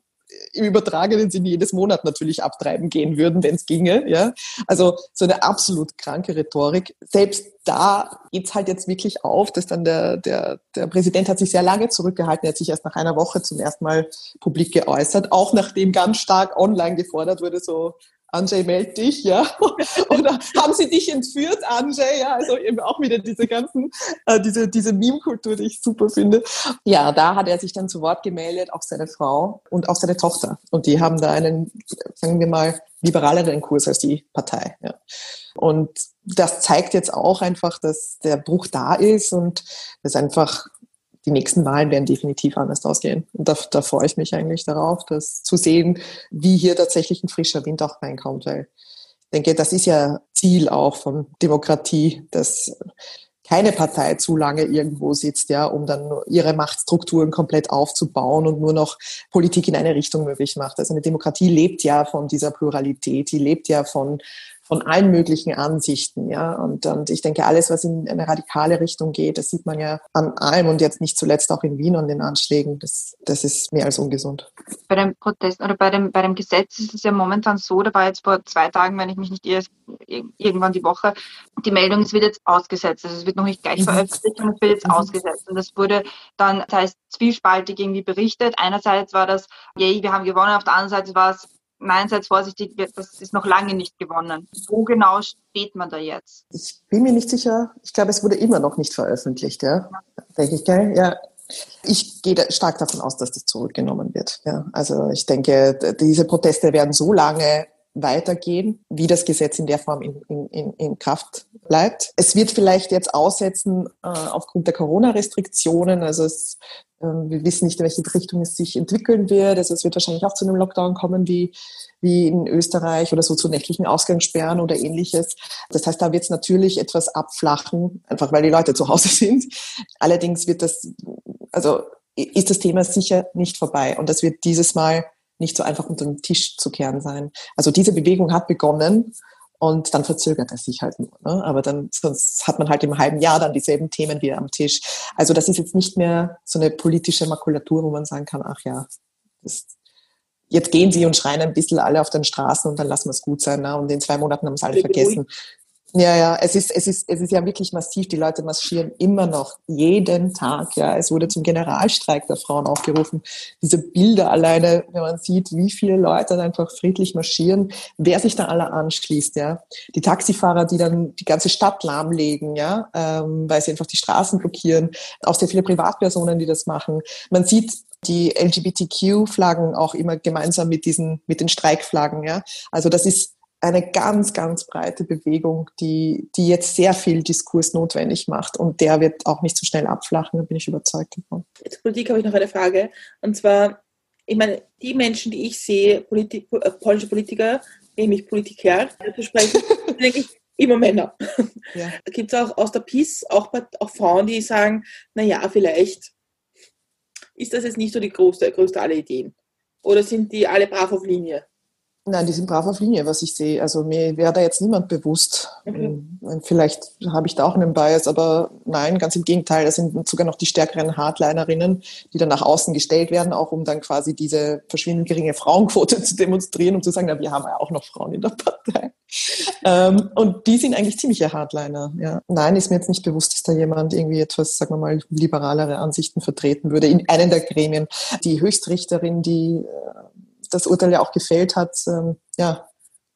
im übertragenen Sinne jedes Monat natürlich abtreiben gehen würden, wenn es ginge. Ja? Also so eine absolut kranke Rhetorik. Selbst da geht's halt jetzt wirklich auf, dass dann der, der, der Präsident hat sich sehr lange zurückgehalten, er hat sich erst nach einer Woche zum ersten Mal publik geäußert, auch nachdem ganz stark online gefordert wurde, so Anjay, meld dich, ja. Oder haben sie dich entführt, Anjay? Ja, also eben auch wieder diese ganzen, äh, diese, diese Meme-Kultur, die ich super finde. Ja, da hat er sich dann zu Wort gemeldet, auch seine Frau und auch seine Tochter. Und die haben da einen, sagen wir mal, liberaleren Kurs als die Partei. Ja. Und das zeigt jetzt auch einfach, dass der Bruch da ist und das einfach die nächsten Wahlen werden definitiv anders ausgehen. Und da, da freue ich mich eigentlich darauf, das zu sehen, wie hier tatsächlich ein frischer Wind auch reinkommt, weil ich denke, das ist ja Ziel auch von Demokratie, dass keine Partei zu lange irgendwo sitzt, ja, um dann ihre Machtstrukturen komplett aufzubauen und nur noch Politik in eine Richtung möglich macht. Also eine Demokratie lebt ja von dieser Pluralität, die lebt ja von von allen möglichen Ansichten, ja. Und, und ich denke, alles, was in eine radikale Richtung geht, das sieht man ja an allem und jetzt nicht zuletzt auch in Wien und den Anschlägen. Das, das ist mehr als ungesund. Bei dem Protest oder bei dem, bei dem Gesetz ist es ja momentan so, da war jetzt vor zwei Tagen, wenn ich mich nicht irre, irgendwann die Woche, die Meldung, es wird jetzt ausgesetzt. Also es wird noch nicht gleich mhm. veröffentlicht, sondern es wird jetzt mhm. ausgesetzt. Und das wurde dann, das heißt, zwiespaltig irgendwie berichtet. Einerseits war das, yay, wir haben gewonnen, auf der anderen Seite war es, nein, seid vorsichtig, das ist noch lange nicht gewonnen. Wo genau steht man da jetzt? Ich bin mir nicht sicher. Ich glaube, es wurde immer noch nicht veröffentlicht, ja. ja. Denke ich, gell? Ja. Ich gehe stark davon aus, dass das zurückgenommen wird. Ja. Also ich denke, diese Proteste werden so lange weitergehen, wie das Gesetz in der Form in, in, in Kraft bleibt. Es wird vielleicht jetzt aussetzen äh, aufgrund der Corona-Restriktionen. Also es ähm, wir wissen nicht, in welche Richtung es sich entwickeln wird. Also es wird wahrscheinlich auch zu einem Lockdown kommen wie, wie in Österreich oder so zu nächtlichen Ausgangssperren oder ähnliches. Das heißt, da wird es natürlich etwas abflachen, einfach weil die Leute zu Hause sind. Allerdings wird das, also ist das Thema sicher nicht vorbei. Und das wird dieses Mal nicht so einfach unter den Tisch zu kehren sein. Also diese Bewegung hat begonnen und dann verzögert es sich halt nur. Ne? Aber dann, sonst hat man halt im halben Jahr dann dieselben Themen wieder am Tisch. Also das ist jetzt nicht mehr so eine politische Makulatur, wo man sagen kann, ach ja, das, jetzt gehen sie und schreien ein bisschen alle auf den Straßen und dann lassen wir es gut sein. Ne? Und in zwei Monaten haben es alle vergessen. Ja, ja, es ist, es ist, es ist ja wirklich massiv. Die Leute marschieren immer noch jeden Tag. Ja, es wurde zum Generalstreik der Frauen aufgerufen. Diese Bilder alleine, wenn man sieht, wie viele Leute dann einfach friedlich marschieren, wer sich da alle anschließt, ja. Die Taxifahrer, die dann die ganze Stadt lahmlegen, ja, ähm, weil sie einfach die Straßen blockieren. Auch sehr viele Privatpersonen, die das machen. Man sieht die LGBTQ-Flaggen auch immer gemeinsam mit diesen, mit den Streikflaggen, ja. Also das ist eine ganz, ganz breite Bewegung, die, die jetzt sehr viel Diskurs notwendig macht. Und der wird auch nicht so schnell abflachen, da bin ich überzeugt davon. Jetzt Politik habe ich noch eine Frage. Und zwar, ich meine, die Menschen, die ich sehe, Politik, äh, polnische Politiker, nämlich Politiker, zu sprechen, denke ich, immer Männer. Ja. Da gibt es auch aus der PiS auch, auch Frauen, die sagen, naja, vielleicht ist das jetzt nicht so die größte, größte aller Ideen. Oder sind die alle brav auf Linie? Nein, die sind brav auf Linie, was ich sehe. Also mir wäre da jetzt niemand bewusst. Mhm. Vielleicht habe ich da auch einen Bias, aber nein, ganz im Gegenteil. Das sind sogar noch die stärkeren Hardlinerinnen, die dann nach außen gestellt werden, auch um dann quasi diese verschwindend geringe Frauenquote zu demonstrieren, um zu sagen, na, wir haben ja auch noch Frauen in der Partei. ähm, und die sind eigentlich ziemliche Hardliner. Ja. Nein, ist mir jetzt nicht bewusst, dass da jemand irgendwie etwas, sagen wir mal, liberalere Ansichten vertreten würde in einen der Gremien. Die Höchstrichterin, die äh, das Urteil ja auch gefällt hat, ähm, ja,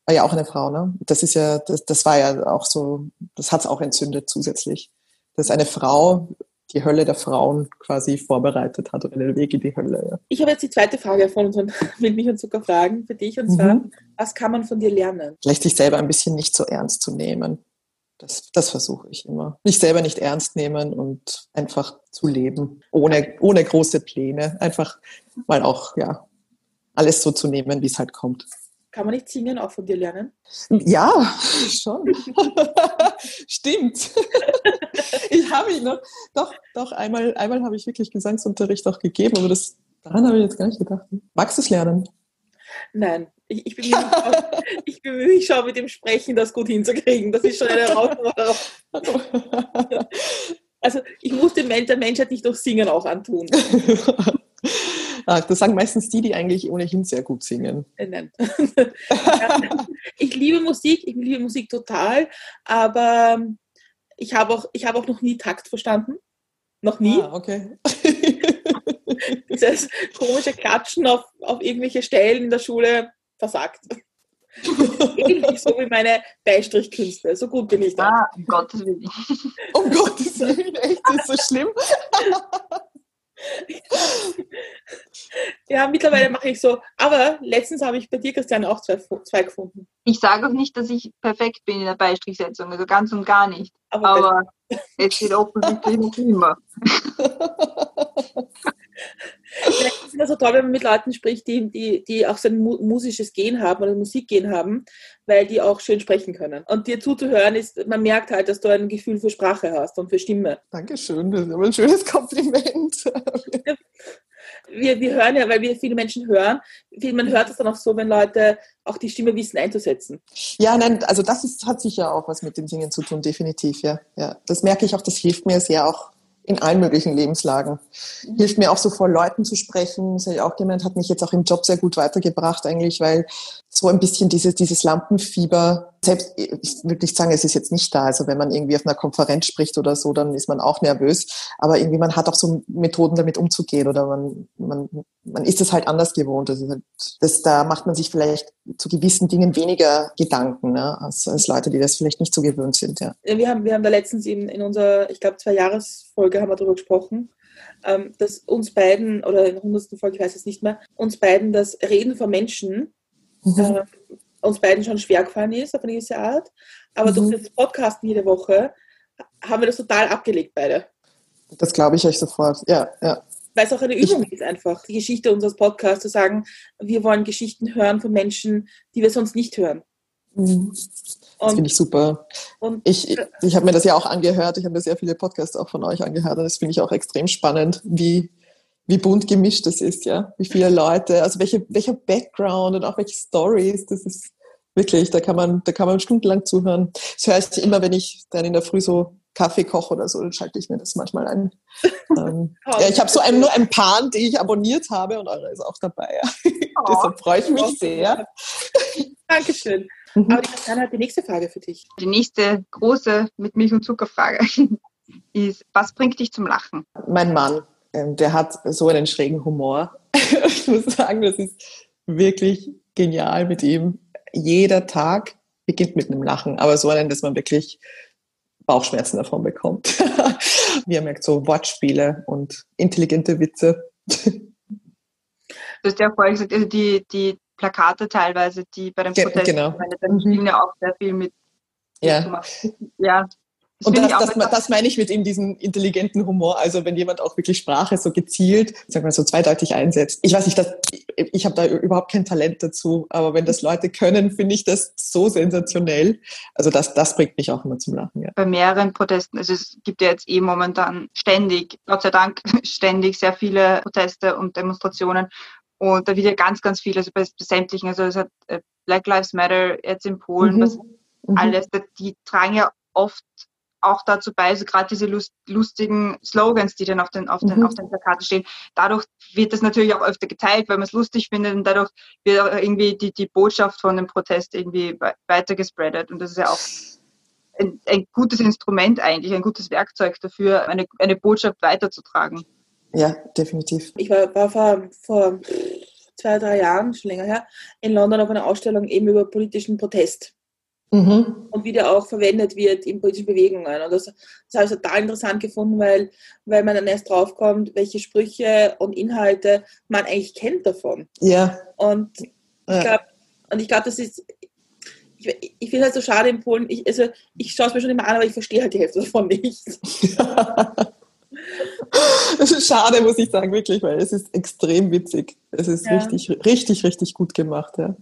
war ja auch eine Frau, ne? Das ist ja, das, das war ja auch so, das hat es auch entzündet zusätzlich. Dass eine Frau, die Hölle der Frauen quasi vorbereitet hat oder den Weg in die Hölle. Ja. Ich habe jetzt die zweite Frage von unseren Milch und Zucker Fragen für dich und zwar, Mhm. was kann man von dir lernen? Vielleicht sich selber ein bisschen nicht so ernst zu nehmen. Das, das versuche ich immer. Mich selber nicht ernst nehmen und einfach zu leben, ohne, ohne große Pläne. Einfach mal auch, ja, alles so zu nehmen, wie es halt kommt. Kann man nicht singen, auch von dir lernen? Ja, schon. Stimmt. Ich habe ihn noch, doch, doch, einmal, einmal habe ich wirklich Gesangsunterricht auch gegeben, aber das, daran habe ich jetzt gar nicht gedacht. Magst du es lernen? Nein, ich, ich, bemühe schon, ich bemühe mich schon mit dem Sprechen, das gut hinzukriegen. Das ist schon eine Herausforderung. Also ich muss dem Men- der Menschheit nicht durch Singen auch antun. Ah, Das sagen meistens die, die eigentlich ohnehin sehr gut singen. Äh, Nein. ich liebe Musik, ich liebe Musik total, aber ich habe auch, ich habe auch noch nie Takt verstanden. Noch nie. Ah, okay. Dieses komische Klatschen auf, auf irgendwelche Stellen in der Schule versagt. Ähnlich so wie meine Beistrichkünste. So gut bin ich da. Ah, um Gottes Willen. Um Gottes Willen, echt, das ist so schlimm. Ja, mittlerweile mache ich so. Aber letztens habe ich bei dir, Christiane, auch zwei, zwei gefunden. Ich sage auch nicht, dass ich perfekt bin in der Beistrichsetzung, also ganz und gar nicht. Aber, Aber es geht offensichtlich noch immer. Vielleicht ist es so toll, wenn man mit Leuten spricht, die, die, die auch so ein mu musisches Gen haben oder Musikgen haben, weil die auch schön sprechen können. Und dir zuzuhören ist, man merkt halt, dass du ein Gefühl für Sprache hast und für Stimme. Dankeschön, das ist aber ein schönes Kompliment. Wir, wir hören ja, weil wir viele Menschen hören, man hört es dann auch so, wenn Leute auch die Stimme wissen einzusetzen. Ja, nein, also das ist, hat sicher auch was mit dem Singen zu tun, definitiv, ja. ja. Das merke ich auch, das hilft mir sehr auch in allen möglichen Lebenslagen. Hilft mir auch so vor Leuten zu sprechen, das habe ich auch gemeint, hat mich jetzt auch im Job sehr gut weitergebracht eigentlich, weil so ein bisschen dieses, dieses Lampenfieber, selbst, ich würde nicht sagen, es ist jetzt nicht da, also wenn man irgendwie auf einer Konferenz spricht oder so, dann ist man auch nervös, aber irgendwie man hat auch so Methoden damit umzugehen oder man, man, man ist es halt anders gewohnt. Also halt, das, da macht man sich vielleicht zu gewissen Dingen weniger Gedanken, ne, als, als Leute, die das vielleicht nicht so gewöhnt sind, ja. Ja, Wir haben, wir haben da letztens in, in unserer, ich glaube, zwei Jahresfolge haben wir darüber gesprochen, ähm, dass uns beiden, oder in der hundertsten Folge, ich weiß es nicht mehr, uns beiden das Reden von Menschen Mhm. äh, uns beiden schon schwer gefallen ist, auf eine gewisse Art. Aber Mhm. durch das Podcasten jede Woche haben wir das total abgelegt, beide. Das glaube ich euch sofort, ja, ja. Weil es auch eine Übung ist einfach, die Geschichte unseres Podcasts zu sagen, wir wollen Geschichten hören von Menschen, die wir sonst nicht hören. Mhm. Das finde ich super. und Ich, ich habe mir das ja auch angehört. Ich habe mir sehr viele Podcasts auch von euch angehört und das finde ich auch extrem spannend, wie, wie bunt gemischt das ist, ja. Wie viele Leute, also welche, welcher Background und auch welche Stories, das ist wirklich, da kann man, da kann man stundenlang zuhören. Das höre ich immer, wenn ich dann in der Früh so Kaffee koche oder so, dann schalte ich mir das manchmal ein. ähm, ja, ich habe so ein, nur ein paar, die ich abonniert habe und eure ist auch dabei. Ja. Deshalb freue ich mich sehr. Dankeschön. Mhm. Aber die Christiane hat die nächste Frage für dich. Die nächste große mit Milch und Zucker Frage ist, was bringt dich zum Lachen? mein Mann, der hat so einen schrägen Humor. ich muss sagen, das ist wirklich genial mit ihm. Jeder Tag beginnt mit einem Lachen, aber so einen, dass man wirklich Bauchschmerzen davon bekommt. Wie ihr merkt, so Wortspiele und intelligente Witze. Du hast ja vorhin gesagt, also die, die Plakate teilweise, die bei den Ge- Protesten genau. Mhm. spielen ja auch sehr viel mit. Ja. Ja. Das Und das, das, das meine ich mit ihm, diesen intelligenten Humor. Also wenn jemand auch wirklich Sprache so gezielt, sag mal so zweideutig einsetzt. Ich weiß nicht, dass, ich habe da überhaupt kein Talent dazu, aber wenn das Leute können, finde ich das so sensationell. Also das, das bringt mich auch immer zum Lachen. Ja. bei mehreren Protesten, also es gibt ja jetzt eh momentan ständig, Gott sei Dank, ständig sehr viele Proteste und Demonstrationen. Und da wird ja ganz, ganz viel, also bei sämtlichen, also es hat äh, Black Lives Matter jetzt in Polen, Mhm. was Mhm. alles, die tragen ja oft auch dazu bei, also gerade diese lust, lustigen Slogans, die dann auf den, auf den, Mhm. auf den Plakaten stehen. Dadurch wird das natürlich auch öfter geteilt, weil man es lustig findet und dadurch wird auch irgendwie die, die Botschaft von dem Protest irgendwie wei- weiter gespreadet. Und das ist ja auch ein, ein gutes Instrument eigentlich, ein gutes Werkzeug dafür, eine, eine Botschaft weiterzutragen. Ja, definitiv. Ich war, war vor, vor zwei, drei Jahren, schon länger her, in London auf einer Ausstellung eben über politischen Protest. Mhm. und wie der auch verwendet wird in politischen Bewegungen. Und das, das habe ich total interessant gefunden, weil, weil man dann erst draufkommt, welche Sprüche und Inhalte man eigentlich kennt davon. Ja. Und ich Ja. glaube, und ich glaube, das ist, ich, ich finde es halt so schade in Polen, ich, also ich schaue es mir schon immer an, aber ich verstehe halt die Hälfte davon nicht. Das ist schade, muss ich sagen, wirklich, weil es ist extrem witzig. Es ist Ja. richtig, richtig, richtig gut gemacht. Ja.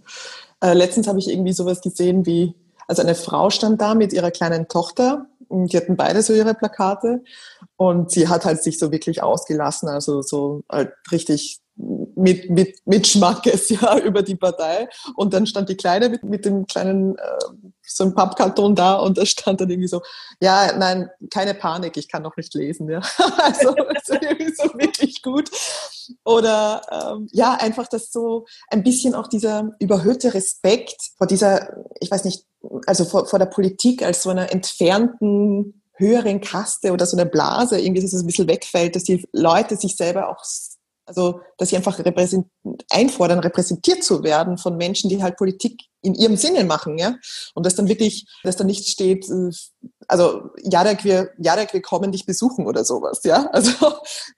Äh, letztens habe ich irgendwie sowas gesehen wie, also eine Frau stand da mit ihrer kleinen Tochter. und Die hatten beide so ihre Plakate und sie hat halt sich so wirklich ausgelassen, also so halt richtig mit, mit, mit Schmackes, ja, über die Partei. Und dann stand die Kleine mit, mit dem kleinen, äh, so einem Pappkarton da und da stand dann irgendwie so, ja, nein, keine Panik, ich kann noch nicht lesen, ja. Also, also irgendwie so wirklich gut. Oder ähm, ja, einfach das so ein bisschen auch dieser überhöhte Respekt vor dieser, ich weiß nicht, also vor, vor der Politik als so einer entfernten höheren Kaste oder so eine Blase, irgendwie, dass es ein bisschen wegfällt, dass die Leute sich selber auch also, dass sie einfach repräsent einfordern, repräsentiert zu werden von Menschen, die halt Politik in ihrem Sinne machen, ja. Und dass dann wirklich, dass dann nicht steht, äh, also, Jarek, wir, Jarek, wir kommen dich besuchen oder sowas, ja. Also,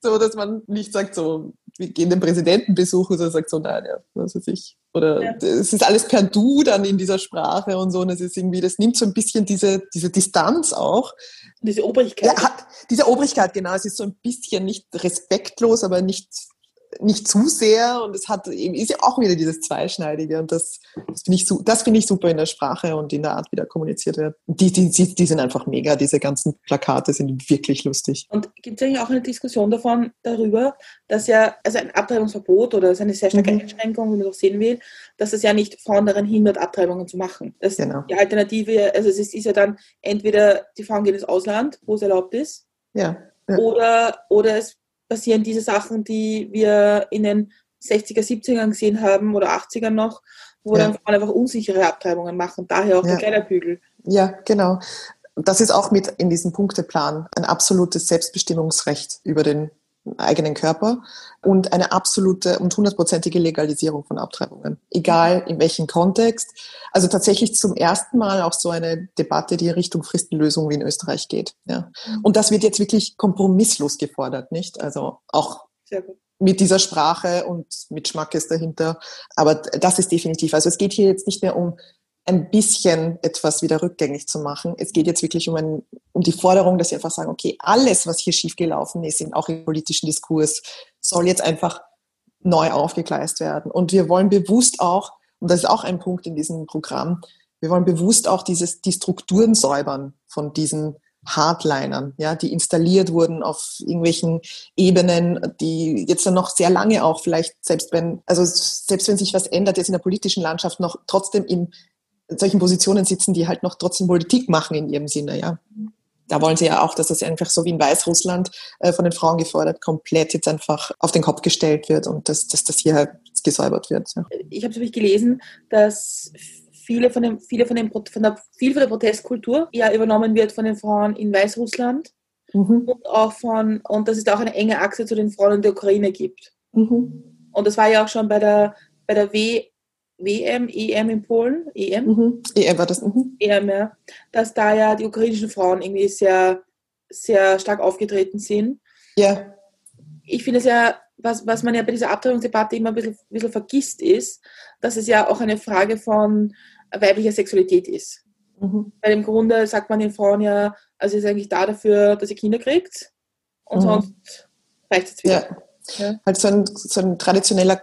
so, dass man nicht sagt, so, wir gehen den Präsidenten besuchen, sondern sagt so, nein, ja, was weiß ich. Oder Ja. es ist alles per Du dann in dieser Sprache und so. Und es ist irgendwie, das nimmt so ein bisschen diese, diese Distanz auch. Diese Obrigkeit. Ja, hat, diese Obrigkeit, genau. Es ist so ein bisschen nicht respektlos, aber nicht, nicht zu sehr. Und es hat eben, ist ja auch wieder dieses Zweischneidige. Und das, das finde ich, das finde ich super in der Sprache und in der Art, wie da kommuniziert wird. Die, die, die, sind einfach mega. Diese ganzen Plakate sind wirklich lustig. Und gibt es eigentlich auch eine Diskussion davon, darüber, dass ja, also ein Abtreibungsverbot oder eine sehr starke Mhm. Einschränkung, wie man doch sehen will, dass es ja nicht Frauen daran hindert, Abtreibungen zu machen. Das, Genau. Die Alternative, also es ist, ist ja dann entweder die Frauen gehen ins Ausland, wo es erlaubt ist, Ja. Ja. oder, oder es passieren diese Sachen, die wir in den 60er, 70ern gesehen haben oder 80ern noch, wo Ja. dann Frauen einfach unsichere Abtreibungen machen. Daher auch Ja. der Kleiderbügel. Ja, genau. Das ist auch mit in diesem Punkteplan ein absolutes Selbstbestimmungsrecht über den eigenen Körper und eine absolute und hundertprozentige Legalisierung von Abtreibungen, egal in welchem Kontext. Also tatsächlich zum ersten Mal auch so eine Debatte, die Richtung Fristenlösung wie in Österreich geht. Ja. Und das wird jetzt wirklich kompromisslos gefordert, nicht? Also auch mit dieser Sprache und mit Schmackes dahinter. Aber das ist definitiv. Also es geht hier jetzt nicht mehr um ein bisschen etwas wieder rückgängig zu machen. Es geht jetzt wirklich um, ein, um die Forderung, dass sie einfach sagen, okay, alles, was hier schiefgelaufen ist, auch im politischen Diskurs, soll jetzt einfach neu aufgegleist werden. Und wir wollen bewusst auch, und das ist auch ein Punkt in diesem Programm, wir wollen bewusst auch dieses, die Strukturen säubern von diesen Hardlinern, ja, die installiert wurden auf irgendwelchen Ebenen, die jetzt dann noch sehr lange auch vielleicht, selbst wenn, also selbst wenn sich was ändert jetzt in der politischen Landschaft, noch trotzdem in solchen Positionen sitzen, die halt noch trotzdem Politik machen in ihrem Sinne, ja. Da wollen sie ja auch, dass das einfach so wie in Weißrussland äh, von den Frauen gefordert, komplett jetzt einfach auf den Kopf gestellt wird und dass, dass das hier halt gesäubert wird. Ja. ich habe nämlich gelesen, dass viele von dem, viele von dem, von der, viel von der Protestkultur ja übernommen wird von den Frauen in Weißrussland Mhm. und auch von, und dass es da auch eine enge Achse zu den Frauen in der Ukraine gibt. Mhm. Und das war ja auch schon bei der, bei der w, WM, EM in Polen, EM, Mhm. EM war das. Mhm. EM, ja, dass da ja die ukrainischen Frauen irgendwie sehr, sehr stark aufgetreten sind. Ja, ich finde es ja, was, was man ja bei dieser Abtreibungsdebatte immer ein bisschen, ein bisschen vergisst, ist, dass es ja auch eine Frage von weiblicher Sexualität ist. mhm. Weil im Grunde sagt man den Frauen ja, also ist eigentlich da dafür, dass ihr Kinder kriegt und Mhm. sonst reicht es wieder. ja. Ja. Halt so ein, so ein traditioneller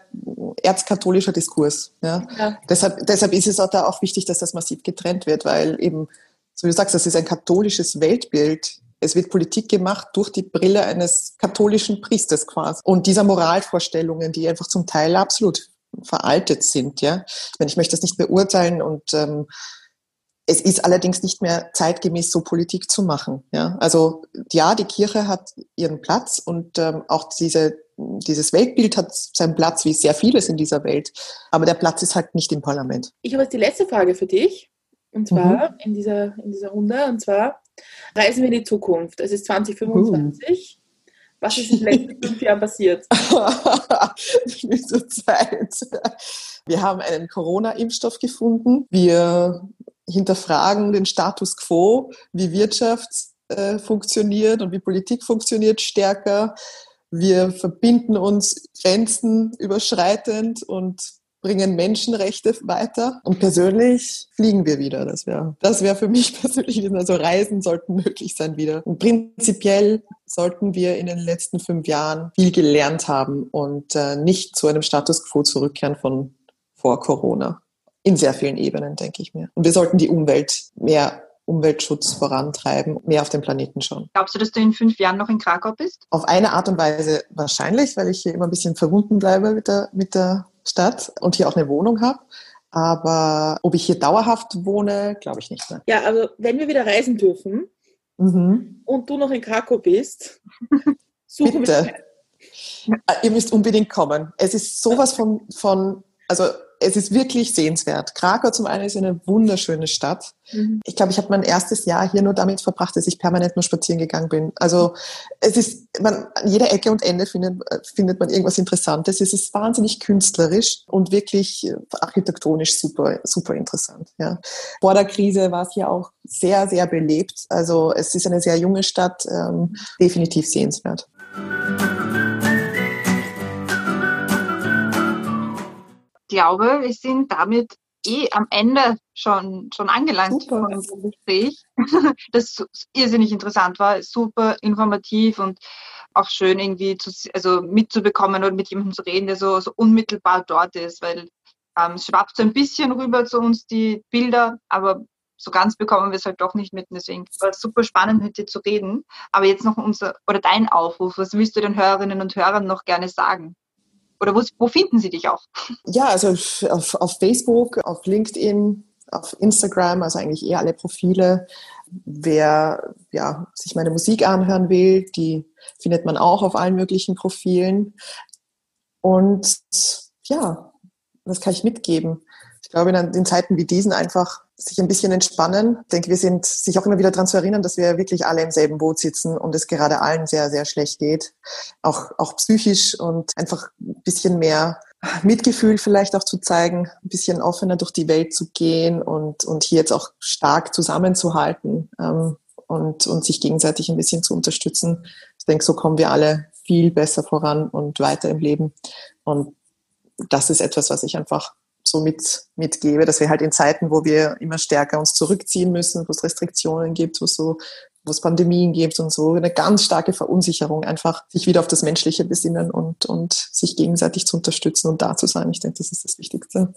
erzkatholischer Diskurs. Ja. Ja. Deshalb, deshalb ist es auch da auch wichtig, dass das massiv getrennt wird, weil eben, so wie du sagst, das ist ein katholisches Weltbild. Es wird Politik gemacht durch die Brille eines katholischen Priesters quasi. Und dieser Moralvorstellungen, die einfach zum Teil absolut veraltet sind, ja. Ich, meine, ich möchte das nicht beurteilen und ähm, es ist allerdings nicht mehr zeitgemäß, so Politik zu machen. Ja? Also ja, die Kirche hat ihren Platz und ähm, auch diese, dieses Weltbild hat seinen Platz, wie sehr vieles in dieser Welt. Aber der Platz ist halt nicht im Parlament. Ich habe jetzt die letzte Frage für dich. Und zwar in, dieser, in dieser Runde. Und zwar reisen wir in die Zukunft. Es ist 2025. Was ist in den letzten fünf Jahren passiert? Zeit. Wir haben einen Corona-Impfstoff gefunden. Wir hinterfragen den Status quo, wie Wirtschaft äh, funktioniert und wie Politik funktioniert stärker. Wir verbinden uns grenzenüberschreitend und bringen Menschenrechte weiter. Und persönlich fliegen wir wieder. Das wäre das wäre für mich persönlich, also Reisen sollten möglich sein wieder. Und prinzipiell sollten wir in den letzten fünf Jahren viel gelernt haben und äh, nicht zu einem Status quo zurückkehren von vor Corona. In sehr vielen Ebenen, denke ich mir. Und wir sollten die Umwelt mehr Umweltschutz vorantreiben, mehr auf den Planeten schauen. Glaubst du, dass du in fünf Jahren noch in Krakau bist? Auf eine Art und Weise wahrscheinlich, weil ich hier immer ein bisschen verbunden bleibe mit der, mit der Stadt und hier auch eine Wohnung habe. Aber ob ich hier dauerhaft wohne, glaube ich nicht mehr. Ja, also wenn wir wieder reisen dürfen mhm. und du noch in Krakau bist, suchen Bitte. wir. Ihr müsst unbedingt kommen. Es ist sowas von, von also es ist wirklich sehenswert. Krakau zum einen ist eine wunderschöne Stadt. Mhm. Ich glaube, ich habe mein erstes Jahr hier nur damit verbracht, dass ich permanent nur spazieren gegangen bin. Also es ist, man, an jeder Ecke und Ende findet, findet man irgendwas Interessantes. Es ist wahnsinnig künstlerisch und wirklich äh, architektonisch super, super interessant. Ja. Vor der Krise war es hier auch sehr, sehr belebt. Also es ist eine sehr junge Stadt, ähm, definitiv sehenswert. Glaube, wir sind damit eh am Ende schon, schon angelangt super. von unserem Gespräch. Das irrsinnig interessant war, super informativ und auch schön irgendwie zu, also mitzubekommen und mit jemandem zu reden, der so, so unmittelbar dort ist, weil ähm, es schwappt so ein bisschen rüber zu uns die Bilder, aber so ganz bekommen wir es halt doch nicht mit. Deswegen war es super spannend, mit dir zu reden. Aber jetzt noch unser oder dein Aufruf. Was willst du den Hörerinnen und Hörern noch gerne sagen? Oder wo, wo finden sie dich auch? Ja, also auf, auf Facebook, auf LinkedIn, auf Instagram, also eigentlich eher alle Profile. Wer ja, sich meine Musik anhören will, die findet man auch auf allen möglichen Profilen. Und ja, was kann ich mitgeben? Ich glaube, in, in Zeiten wie diesen einfach sich ein bisschen entspannen. Ich denke, wir sind sich auch immer wieder daran zu erinnern, dass wir wirklich alle im selben Boot sitzen und es gerade allen sehr, sehr schlecht geht. Auch, auch psychisch und einfach ein bisschen mehr Mitgefühl vielleicht auch zu zeigen, ein bisschen offener durch die Welt zu gehen und, und hier jetzt auch stark zusammenzuhalten ähm, und, und sich gegenseitig ein bisschen zu unterstützen. Ich denke, so kommen wir alle viel besser voran und weiter im Leben. Und das ist etwas, was ich einfach so mit, mitgebe, dass wir halt in Zeiten, wo wir immer stärker uns zurückziehen müssen, wo es Restriktionen gibt, wo es so wo es Pandemien gibt und so, eine ganz starke Verunsicherung, einfach sich wieder auf das Menschliche besinnen und, und sich gegenseitig zu unterstützen und da zu sein. Ich denke, das ist das Wichtigste.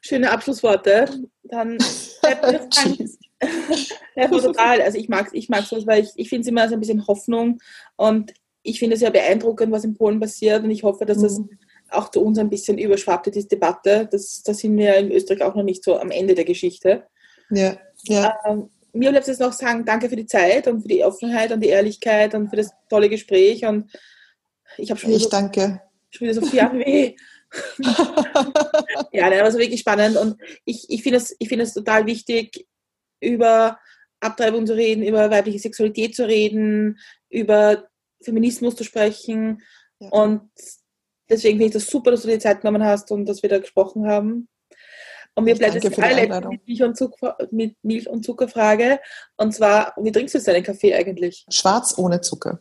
Schöne Abschlussworte. Dann ja, total. Also ich mag ich mag sowas, weil ich, ich finde es immer so ein bisschen Hoffnung und ich finde es ja beeindruckend, was in Polen passiert und ich hoffe, dass das mhm auch zu uns ein bisschen überschwappte, diese Debatte. Das, da sind wir in Österreich auch noch nicht so am Ende der Geschichte. Ja, ja. Ähm, mir bleibt es noch sagen, danke für die Zeit und für die Offenheit und die Ehrlichkeit und für das tolle Gespräch. Und ich habe schon, ich so, danke. schon wieder so viel weh. ja, nein, also wirklich spannend. Und ich, ich finde es, find total wichtig, über Abtreibung zu reden, über weibliche Sexualität zu reden, über Feminismus zu sprechen. Ja. Und Deswegen finde ich das super, dass du dir Zeit genommen hast und dass wir da gesprochen haben. Und mir bleibt jetzt allerletzte mit Milch, und Zucker, mit Milch und Zuckerfrage. Und zwar, wie trinkst du jetzt deinen Kaffee eigentlich? Schwarz ohne Zucker.